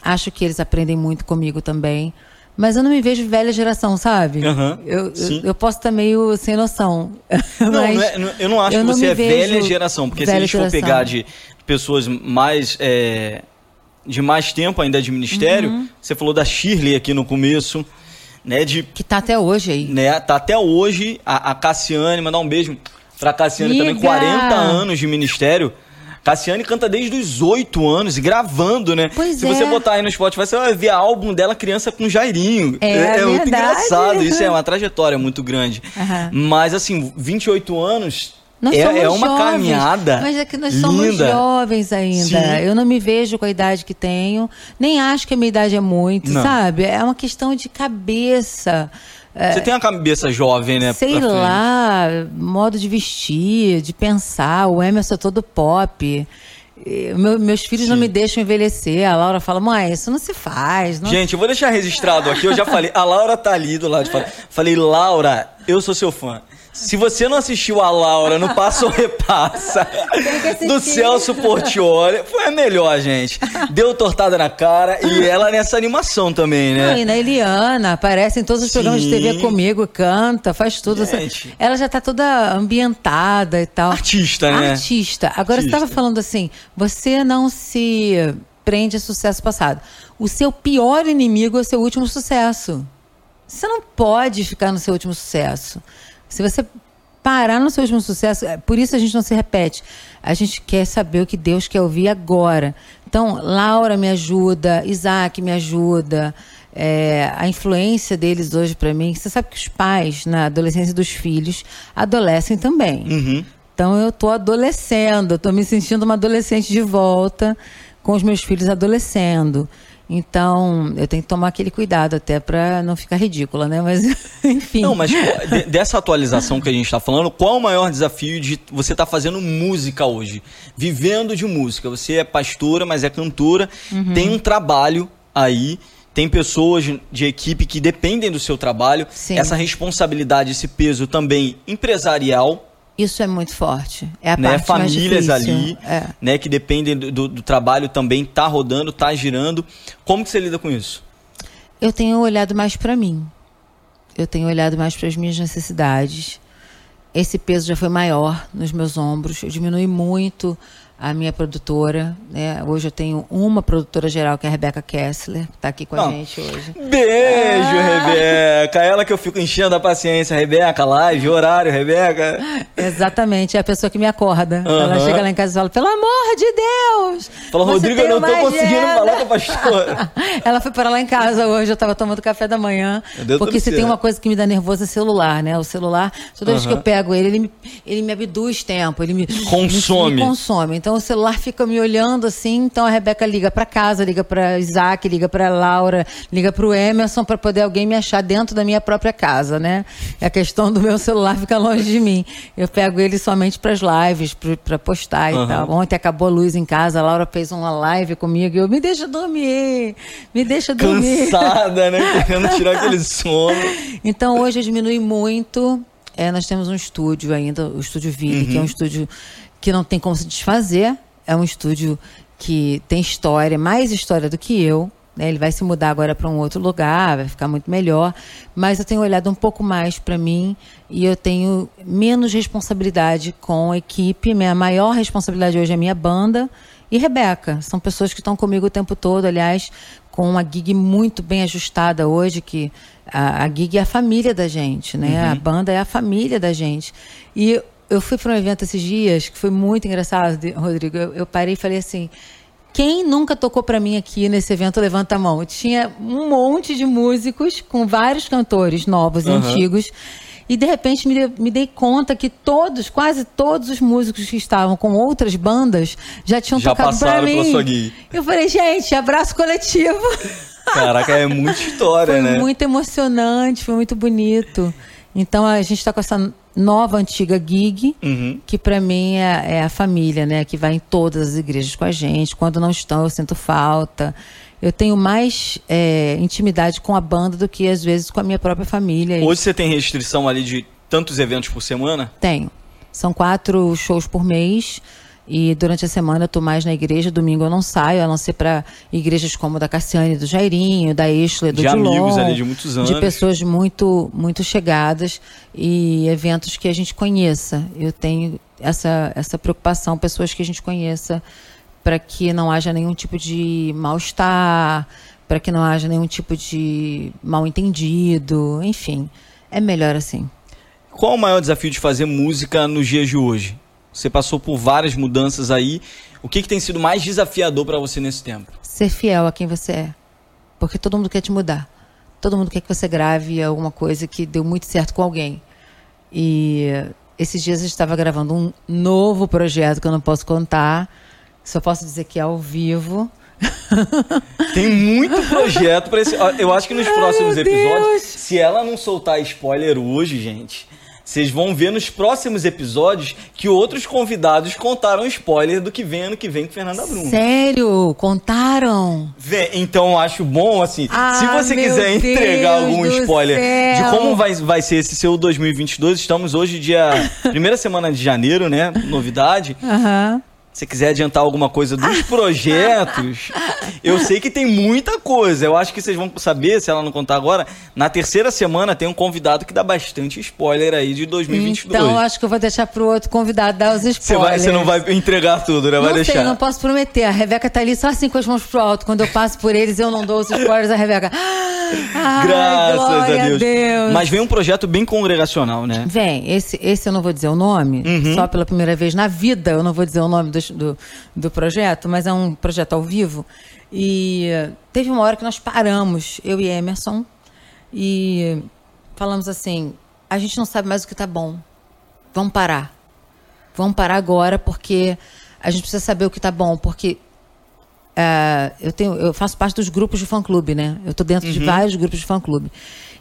Acho que eles aprendem muito comigo também. Mas eu não me vejo velha geração, sabe? Uhum, eu, eu, eu, posso estar meio sem noção. Não, não é, eu não acho eu que você é velha geração, porque se a gente for pegar de pessoas mais. É, de mais tempo ainda de ministério, uhum. você falou da Shirley aqui no começo né? De, que tá até hoje aí. Né, tá até hoje. A, a Cassiane, mandar um beijo pra Cassiane Miga. também, 40 anos de ministério. Cassiane canta desde os 8 anos, gravando, né? Pois Se é. você botar aí no Spotify, você vai ver álbum dela criança com Jairinho. É, é, é muito engraçado. Isso é uma trajetória muito grande. Uhum. Mas, assim, 28 anos nós é, é uma jovens, caminhada. Mas é que nós linda. somos jovens ainda. Sim. Eu não me vejo com a idade que tenho, nem acho que a minha idade é muito, não. sabe? É uma questão de cabeça. É, Você tem uma cabeça jovem, né? Sei lá, modo de vestir, de pensar. O Emerson é todo pop. Meu, meus filhos Sim. não me deixam envelhecer. A Laura fala, mãe, isso não se faz. Não... Gente, eu vou deixar registrado aqui. Eu já falei, a Laura tá ali do lado. Falei, Laura, eu sou seu fã. Se você não assistiu a Laura no Passo ou Repassa do Celso Portioli, foi a melhor, gente. Deu tortada na cara e ela nessa animação também, né? Não, e na Eliana, aparece em todos os Sim. programas de TV comigo, canta, faz tudo. Gente. Ela já tá toda ambientada e tal. Artista, né? Artista. Agora Artista. você estava falando assim, você não se prende a sucesso passado. O seu pior inimigo é o seu último sucesso. Você não pode ficar no seu último sucesso. Se você parar no seu último sucesso, é, por isso a gente não se repete. A gente quer saber o que Deus quer ouvir agora. Então, Laura me ajuda, Isaac me ajuda. É, a influência deles hoje para mim. Você sabe que os pais, na adolescência dos filhos, adolescem também. Uhum. Então eu estou adolescendo, estou me sentindo uma adolescente de volta com os meus filhos adolescendo. Então, eu tenho que tomar aquele cuidado até para não ficar ridícula, né? Mas, enfim. Não, mas de, dessa atualização que a gente está falando, qual o maior desafio de você estar tá fazendo música hoje? Vivendo de música. Você é pastora, mas é cantora, uhum. tem um trabalho aí. Tem pessoas de equipe que dependem do seu trabalho. Sim. Essa responsabilidade, esse peso também empresarial isso é muito forte. É a né? parte Famílias ali, é. né, que dependem do, do, trabalho também, tá rodando, tá girando. Como que você lida com isso? Eu tenho olhado mais para mim. Eu tenho olhado mais para as minhas necessidades. Esse peso já foi maior nos meus ombros. Eu diminui muito a minha produtora. Né? Hoje eu tenho uma produtora geral, que é a Rebeca Kessler, que está aqui com Não. a gente hoje. Beijo, ah. Rebeca! Ela que eu fico enchendo a paciência. Rebeca, live, horário, Rebeca. Exatamente, é a pessoa que me acorda. Uhum. Ela chega lá em casa e fala, pelo amor de Deus! Fala, Rodrigo, eu não estou conseguindo falar com a pastora. Ela foi para lá em casa hoje, eu estava tomando café da manhã. Porque se tem uma coisa que me dá nervoso é celular, né? O celular, toda uhum. vez que eu pego ele, ele me, ele me abduz tempo, ele me consome. Me, me consome. Então, então o celular fica me olhando assim, então a Rebeca liga para casa, liga para Isaac, liga para Laura, liga para o Emerson para poder alguém me achar dentro da minha própria casa, né? A questão do meu celular fica longe de mim. Eu pego ele somente para as lives, para postar uhum. e tal. Ontem acabou a luz em casa, a Laura fez uma live comigo e eu me deixa dormir, me deixa dormir. Cansada, né? Querendo tirar aquele sono. Então hoje eu diminui muito. É, nós temos um estúdio ainda, o Estúdio Ville, uhum. que é um uhum. estúdio que não tem como se desfazer. É um estúdio que tem história, mais história do que eu. Né? Ele vai se mudar agora para um outro lugar, vai ficar muito melhor. Mas eu tenho olhado um pouco mais para mim e eu tenho menos responsabilidade com a equipe. Minha maior responsabilidade hoje é a minha banda e Rebeca. São pessoas que estão comigo o tempo todo, aliás, com uma gig muito bem ajustada hoje, que a, a gig é a família da gente, né? Uhum. A banda é a família da gente. E eu fui para um evento esses dias que foi muito engraçado, Rodrigo. Eu, eu parei e falei assim: quem nunca tocou para mim aqui nesse evento, levanta a mão. Tinha um monte de músicos com vários cantores novos uhum. e antigos. E de repente me, me dei conta que todos, quase todos os músicos que estavam com outras bandas já tinham já tocado para mim. Eu falei, gente, abraço coletivo. Caraca, é muita história, foi né? Foi muito emocionante, foi muito bonito. Então a gente está com essa nova antiga gig, uhum. que para mim é, é, a família, né? Que vai em todas as igrejas com a gente. Quando não estão, eu sinto falta. Eu tenho mais é, intimidade com a banda do que às vezes com a minha própria família. Hoje você tem restrição ali de tantos eventos por semana? Tenho. São quatro shows por mês. E durante a semana eu estou mais na igreja, domingo eu não saio, a não ser para igrejas como da Cassiane, do Jairinho, da Exler, do De Dilon, amigos ali de muitos anos. De pessoas muito, muito chegadas e eventos que a gente conheça. Eu tenho essa, essa preocupação, pessoas que a gente conheça, para que não haja nenhum tipo de mal-estar, para que não haja nenhum tipo de mal-entendido, enfim. É melhor assim. Qual o maior desafio de fazer música nos dias de hoje? Você passou por várias mudanças aí. O que, que tem sido mais desafiador para você nesse tempo? Ser fiel a quem você é. Porque todo mundo quer te mudar. Todo mundo quer que você grave alguma coisa que deu muito certo com alguém. E esses dias eu estava gravando um novo projeto que eu não posso contar. Só posso dizer que é ao vivo. Tem muito projeto para esse. Eu acho que nos próximos Ai, episódios, Deus. se ela não soltar spoiler hoje, gente, vocês vão ver nos próximos episódios que outros convidados contaram spoiler do que vem ano que vem com Fernanda Bruno. Sério? Contaram? Vê, então acho bom, assim, ah, se você quiser Deus entregar algum spoiler céu. de como vai, vai ser esse seu 2022, estamos hoje dia primeira semana de janeiro, né? Novidade. Aham. Uhum você quiser adiantar alguma coisa dos projetos, eu sei que tem muita coisa. Eu acho que vocês vão saber, se ela não contar agora, na terceira semana tem um convidado que dá bastante spoiler aí de 2022. Então, acho que eu vou deixar pro outro convidado dar os spoilers. Você, vai, você não vai entregar tudo, né? Vai não deixar. Sei, não posso prometer. A Rebeca tá ali só assim com as mãos pro alto. Quando eu passo por eles, eu não dou os spoilers. A Rebeca... Ai, Graças a Deus. Deus. Mas vem um projeto bem congregacional, né? Vem. Esse, esse eu não vou dizer o nome. Uhum. Só pela primeira vez na vida eu não vou dizer o nome do do, do projeto, mas é um projeto ao vivo. E teve uma hora que nós paramos, eu e Emerson, e falamos assim: a gente não sabe mais o que está bom. Vamos parar. Vamos parar agora porque a gente precisa saber o que está bom, porque uh, eu tenho, eu faço parte dos grupos de fã clube, né? Eu estou dentro uhum. de vários grupos de fã clube.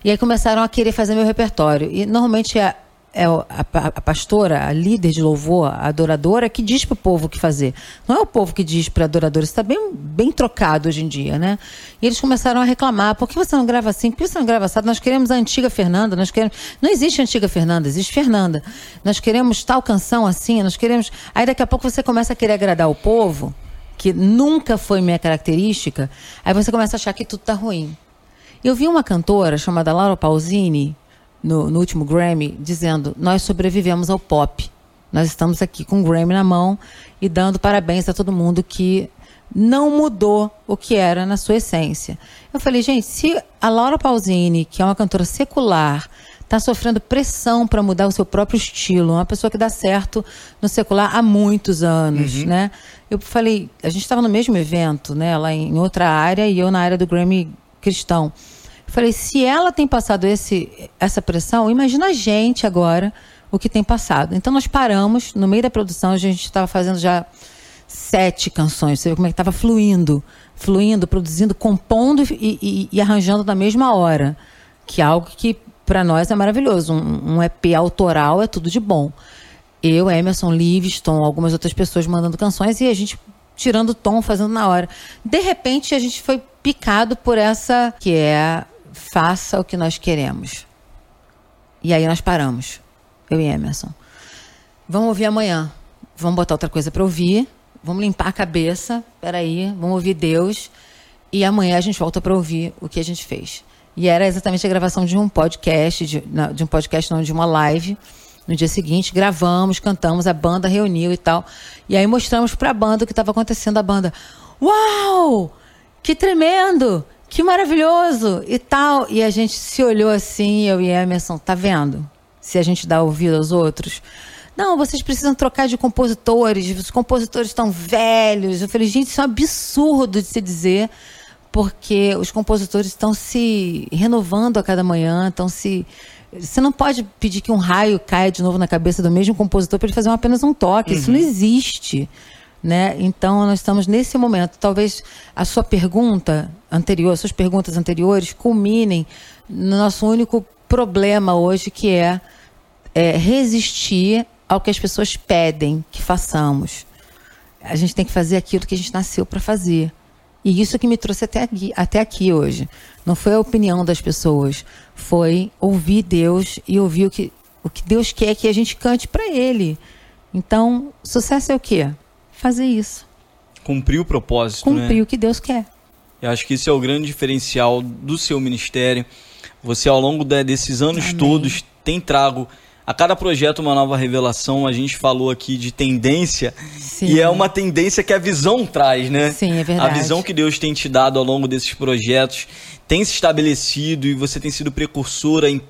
E aí começaram a querer fazer meu repertório. E normalmente é é a, a, pastora, a líder de louvor, a adoradora, que diz para o povo o que fazer. Não é o povo que diz para a adoradora. Está bem, bem trocado hoje em dia, né? E eles começaram a reclamar. Por que você não grava assim? Por que você não grava assado? Nós queremos a antiga Fernanda. Nós queremos... Não existe antiga Fernanda, existe Fernanda. Nós queremos tal canção assim, nós queremos... Aí daqui a pouco você começa a querer agradar o povo, que nunca foi minha característica. Aí você começa a achar que tudo está ruim. Eu vi uma cantora chamada Laura Pausini, no, no último Grammy, dizendo: Nós sobrevivemos ao pop. Nós estamos aqui com o Grammy na mão e dando parabéns a todo mundo que não mudou o que era na sua essência. Eu falei, gente, se a Laura Pausini, que é uma cantora secular, está sofrendo pressão para mudar o seu próprio estilo, uma pessoa que dá certo no secular há muitos anos, uhum. né? Eu falei, a gente estava no mesmo evento, né? Ela em outra área e eu na área do Grammy cristão. Falei, se ela tem passado esse, essa pressão, imagina a gente agora o que tem passado. Então nós paramos, no meio da produção, a gente estava fazendo já sete canções, você vê como é que estava fluindo, fluindo, produzindo, compondo e, e, e, arranjando na mesma hora, que é algo que para nós é maravilhoso. Um, um, EP autoral é tudo de bom. Eu, Emerson Livingston, algumas outras pessoas mandando canções e a gente tirando o tom, fazendo na hora. De repente a gente foi picado por essa que é faça o que nós queremos. E aí nós paramos, eu e Emerson. Vamos ouvir amanhã. Vamos botar outra coisa para ouvir. Vamos limpar a cabeça. Peraí, vamos ouvir Deus. E amanhã a gente volta para ouvir o que a gente fez. E era exatamente a gravação de um podcast, de, de um podcast, não, de uma live. No dia seguinte, gravamos, cantamos, a banda reuniu e tal. E aí mostramos para a banda o que estava acontecendo. A banda, uau! Que tremendo! Que maravilhoso e tal. E a gente se olhou assim, eu e Emerson, tá vendo? Se a gente dá ouvido aos outros. Não, vocês precisam trocar de compositores, os compositores estão velhos. Eu falei, gente, isso é um absurdo de se dizer, porque os compositores estão se renovando a cada manhã, estão se. Você não pode pedir que um raio caia de novo na cabeça do mesmo compositor para ele fazer apenas um toque. Uhum. Isso não existe. Né? Então, nós estamos nesse momento. Talvez a sua pergunta anterior, suas perguntas anteriores culminem no nosso único problema hoje, que é, é resistir ao que as pessoas pedem que façamos. A gente tem que fazer aquilo que a gente nasceu para fazer. E isso que me trouxe até aqui, até aqui hoje. Não foi a opinião das pessoas, foi ouvir Deus e ouvir o que, o que Deus quer que a gente cante para Ele. Então, sucesso é o quê? Fazer isso. Cumprir o propósito, Cumprir né? o que Deus quer. Eu acho que esse é o grande diferencial do seu ministério. Você, ao longo de, desses anos Amém. todos, tem trago a cada projeto uma nova revelação. A gente falou aqui de tendência Sim. e é uma tendência que a visão traz, né? Sim, é verdade. A visão que Deus tem te dado ao longo desses projetos tem se estabelecido e você tem sido precursora em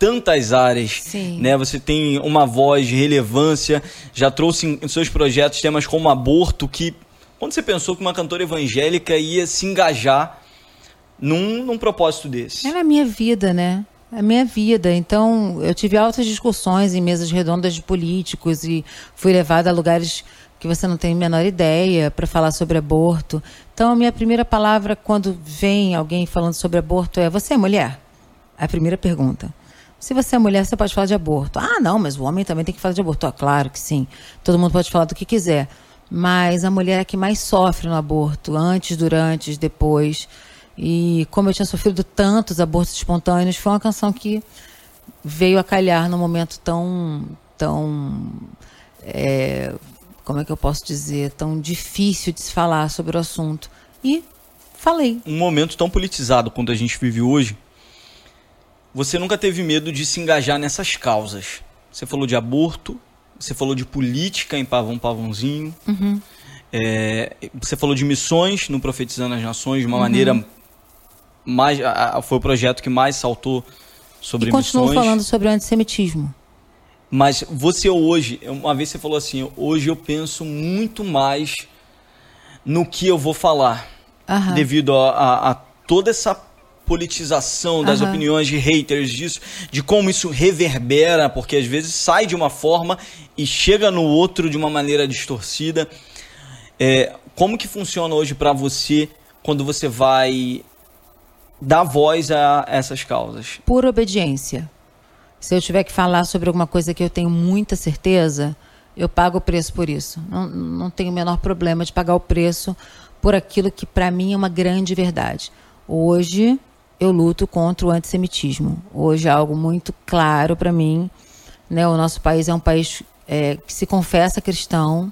tantas áreas, Sim. né? Você tem uma voz de relevância, já trouxe em seus projetos temas como aborto, que quando você pensou que uma cantora evangélica ia se engajar num, num propósito desse? Era a minha vida, né? A minha vida. Então, eu tive altas discussões em mesas redondas de políticos e fui levada a lugares que você não tem a menor ideia para falar sobre aborto. Então, a minha primeira palavra quando vem alguém falando sobre aborto é: Você é mulher? A primeira pergunta. Se você é mulher, você pode falar de aborto. Ah, não, mas o homem também tem que falar de aborto. Ah, claro que sim. Todo mundo pode falar do que quiser. Mas a mulher é que mais sofre no aborto, antes, durante, depois. E como eu tinha sofrido tantos abortos espontâneos, foi uma canção que veio a calhar num momento tão. tão é, como é que eu posso dizer? Tão difícil de se falar sobre o assunto. E falei. Um momento tão politizado quanto a gente vive hoje você nunca teve medo de se engajar nessas causas. Você falou de aborto, você falou de política em Pavão Pavãozinho, uhum. é, você falou de missões no Profetizando as Nações de uma uhum. maneira mais. A, a, foi o projeto que mais saltou sobre e missões. continuo falando sobre o antissemitismo. Mas você hoje, uma vez você falou assim, hoje eu penso muito mais no que eu vou falar. Uhum. Devido a, a toda essa politização das uhum. opiniões de haters disso, de como isso reverbera, porque às vezes sai de uma forma e chega no outro de uma maneira distorcida. É, como que funciona hoje para você quando você vai dar voz a essas causas? Por obediência. Se eu tiver que falar sobre alguma coisa que eu tenho muita certeza, eu pago o preço por isso. Não, não tenho o menor problema de pagar o preço por aquilo que para mim é uma grande verdade. Hoje, eu luto contra o antissemitismo. Hoje é algo muito claro para mim. Né? O nosso país é um país é, que se confessa cristão,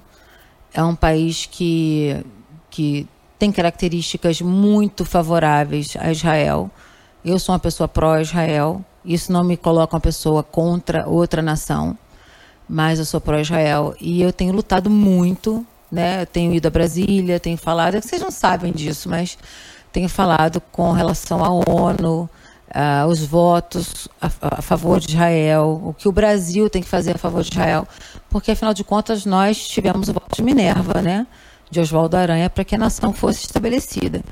é um país que, que tem características muito favoráveis a Israel. Eu sou uma pessoa pró-Israel. Isso não me coloca uma pessoa contra outra nação, mas eu sou pró-Israel e eu tenho lutado muito, né? Eu tenho ido a Brasília, tenho falado, é que vocês não sabem disso, mas tenho falado com relação à ONU, os votos a, a, favor de Israel, o que o Brasil tem que fazer a favor de Israel, porque afinal de contas nós tivemos o voto de Minerva, né? De Oswaldo Aranha para que a nação fosse estabelecida.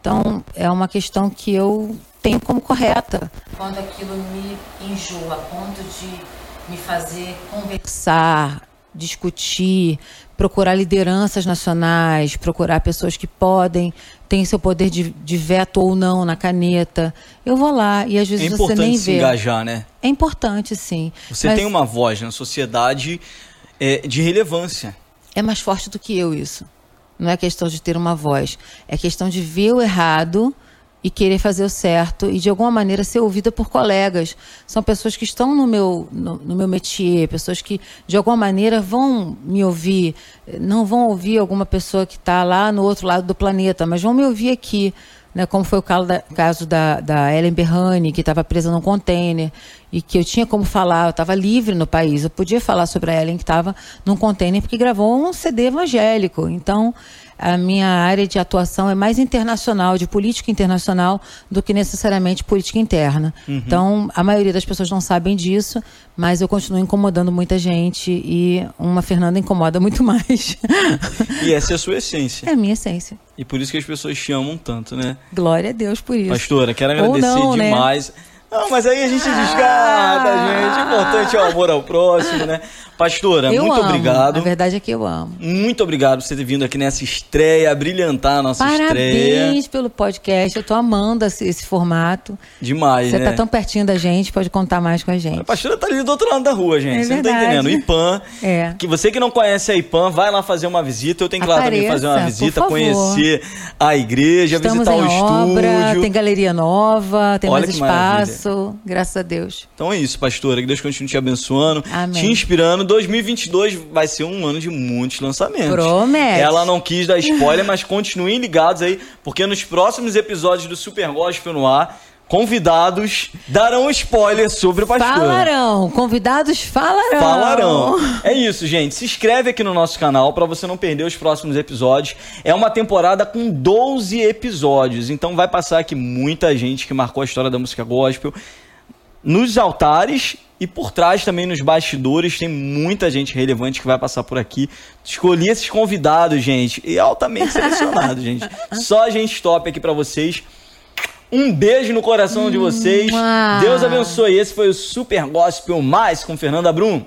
Então é uma questão que eu tenho como correta. Quando aquilo me enjoa a ponto de me fazer conversar, discutir, procurar lideranças nacionais, procurar pessoas que podem, têm seu poder de, de veto ou não na caneta. Eu vou lá e às vezes é você nem vê. É importante se engajar, né? É importante, sim. Você tem uma voz na sociedade é, de relevância. É mais forte do que eu isso. Não é questão de ter uma voz. É questão de ver o errado e querer fazer o certo e de alguma maneira ser ouvida por colegas. São pessoas que estão no meu, no, no, meu métier, pessoas que de alguma maneira vão me ouvir, não vão ouvir alguma pessoa que está lá no outro lado do planeta, mas vão me ouvir aqui. Né, como foi o caso da, caso da, da Ellen Berrani, que estava presa num container e que eu tinha como falar, eu estava livre no país, eu podia falar sobre a Ellen que estava num container porque gravou um CD evangélico. Então, a minha área de atuação é mais internacional, de política internacional, do que necessariamente política interna. Uhum. Então, a maioria das pessoas não sabem disso, mas eu continuo incomodando muita gente e uma Fernanda incomoda muito mais. E essa é a sua essência. É a minha essência. E por isso que as pessoas te amam tanto, né? Glória a Deus por isso. Pastora, quero agradecer não, né? demais. Né? Não, mas aí a gente descarta, ah. gente. O importante é o amor ao próximo, né? Pastora, eu muito amo. obrigado. A verdade é que eu amo. Muito obrigado por você ter vindo aqui nessa estreia, brilhantar a nossa Parabéns estreia. Parabéns pelo podcast. Eu tô amando esse, esse formato. Demais, você né? tá tão pertinho da gente, pode contar mais com a gente. A pastora tá ali do outro lado da rua, gente. É você verdade. não tá entendendo. IPAN. É. Que você que não conhece a IPAN, vai lá fazer uma visita. Eu tenho que ir lá também fazer uma visita, conhecer a igreja, Estamos visitar o obra, estúdio. Tem galeria nova, tem Olha mais espaço. Maravilha. Graças a Deus. Então é isso, pastora. Que Deus continue te abençoando, Amém. te inspirando. 2022 vai ser um ano de muitos lançamentos. Promete. Ela não quis dar spoiler, mas continuem ligados aí, porque nos próximos episódios do Super Gospel no ar, convidados darão spoiler sobre o pastor. Falarão, convidados falarão. Falarão. É isso, gente. Se inscreve aqui no nosso canal para você não perder os próximos episódios. É uma temporada com 12 episódios, então vai passar aqui muita gente que marcou a história da música gospel nos altares e por trás também nos bastidores tem muita gente relevante que vai passar por aqui. Escolhi esses convidados, gente, e altamente selecionados, gente. Só gente top aqui para vocês. Um beijo no coração de vocês. Deus abençoe. Esse foi o Super Gospel Mais com Fernanda Brum.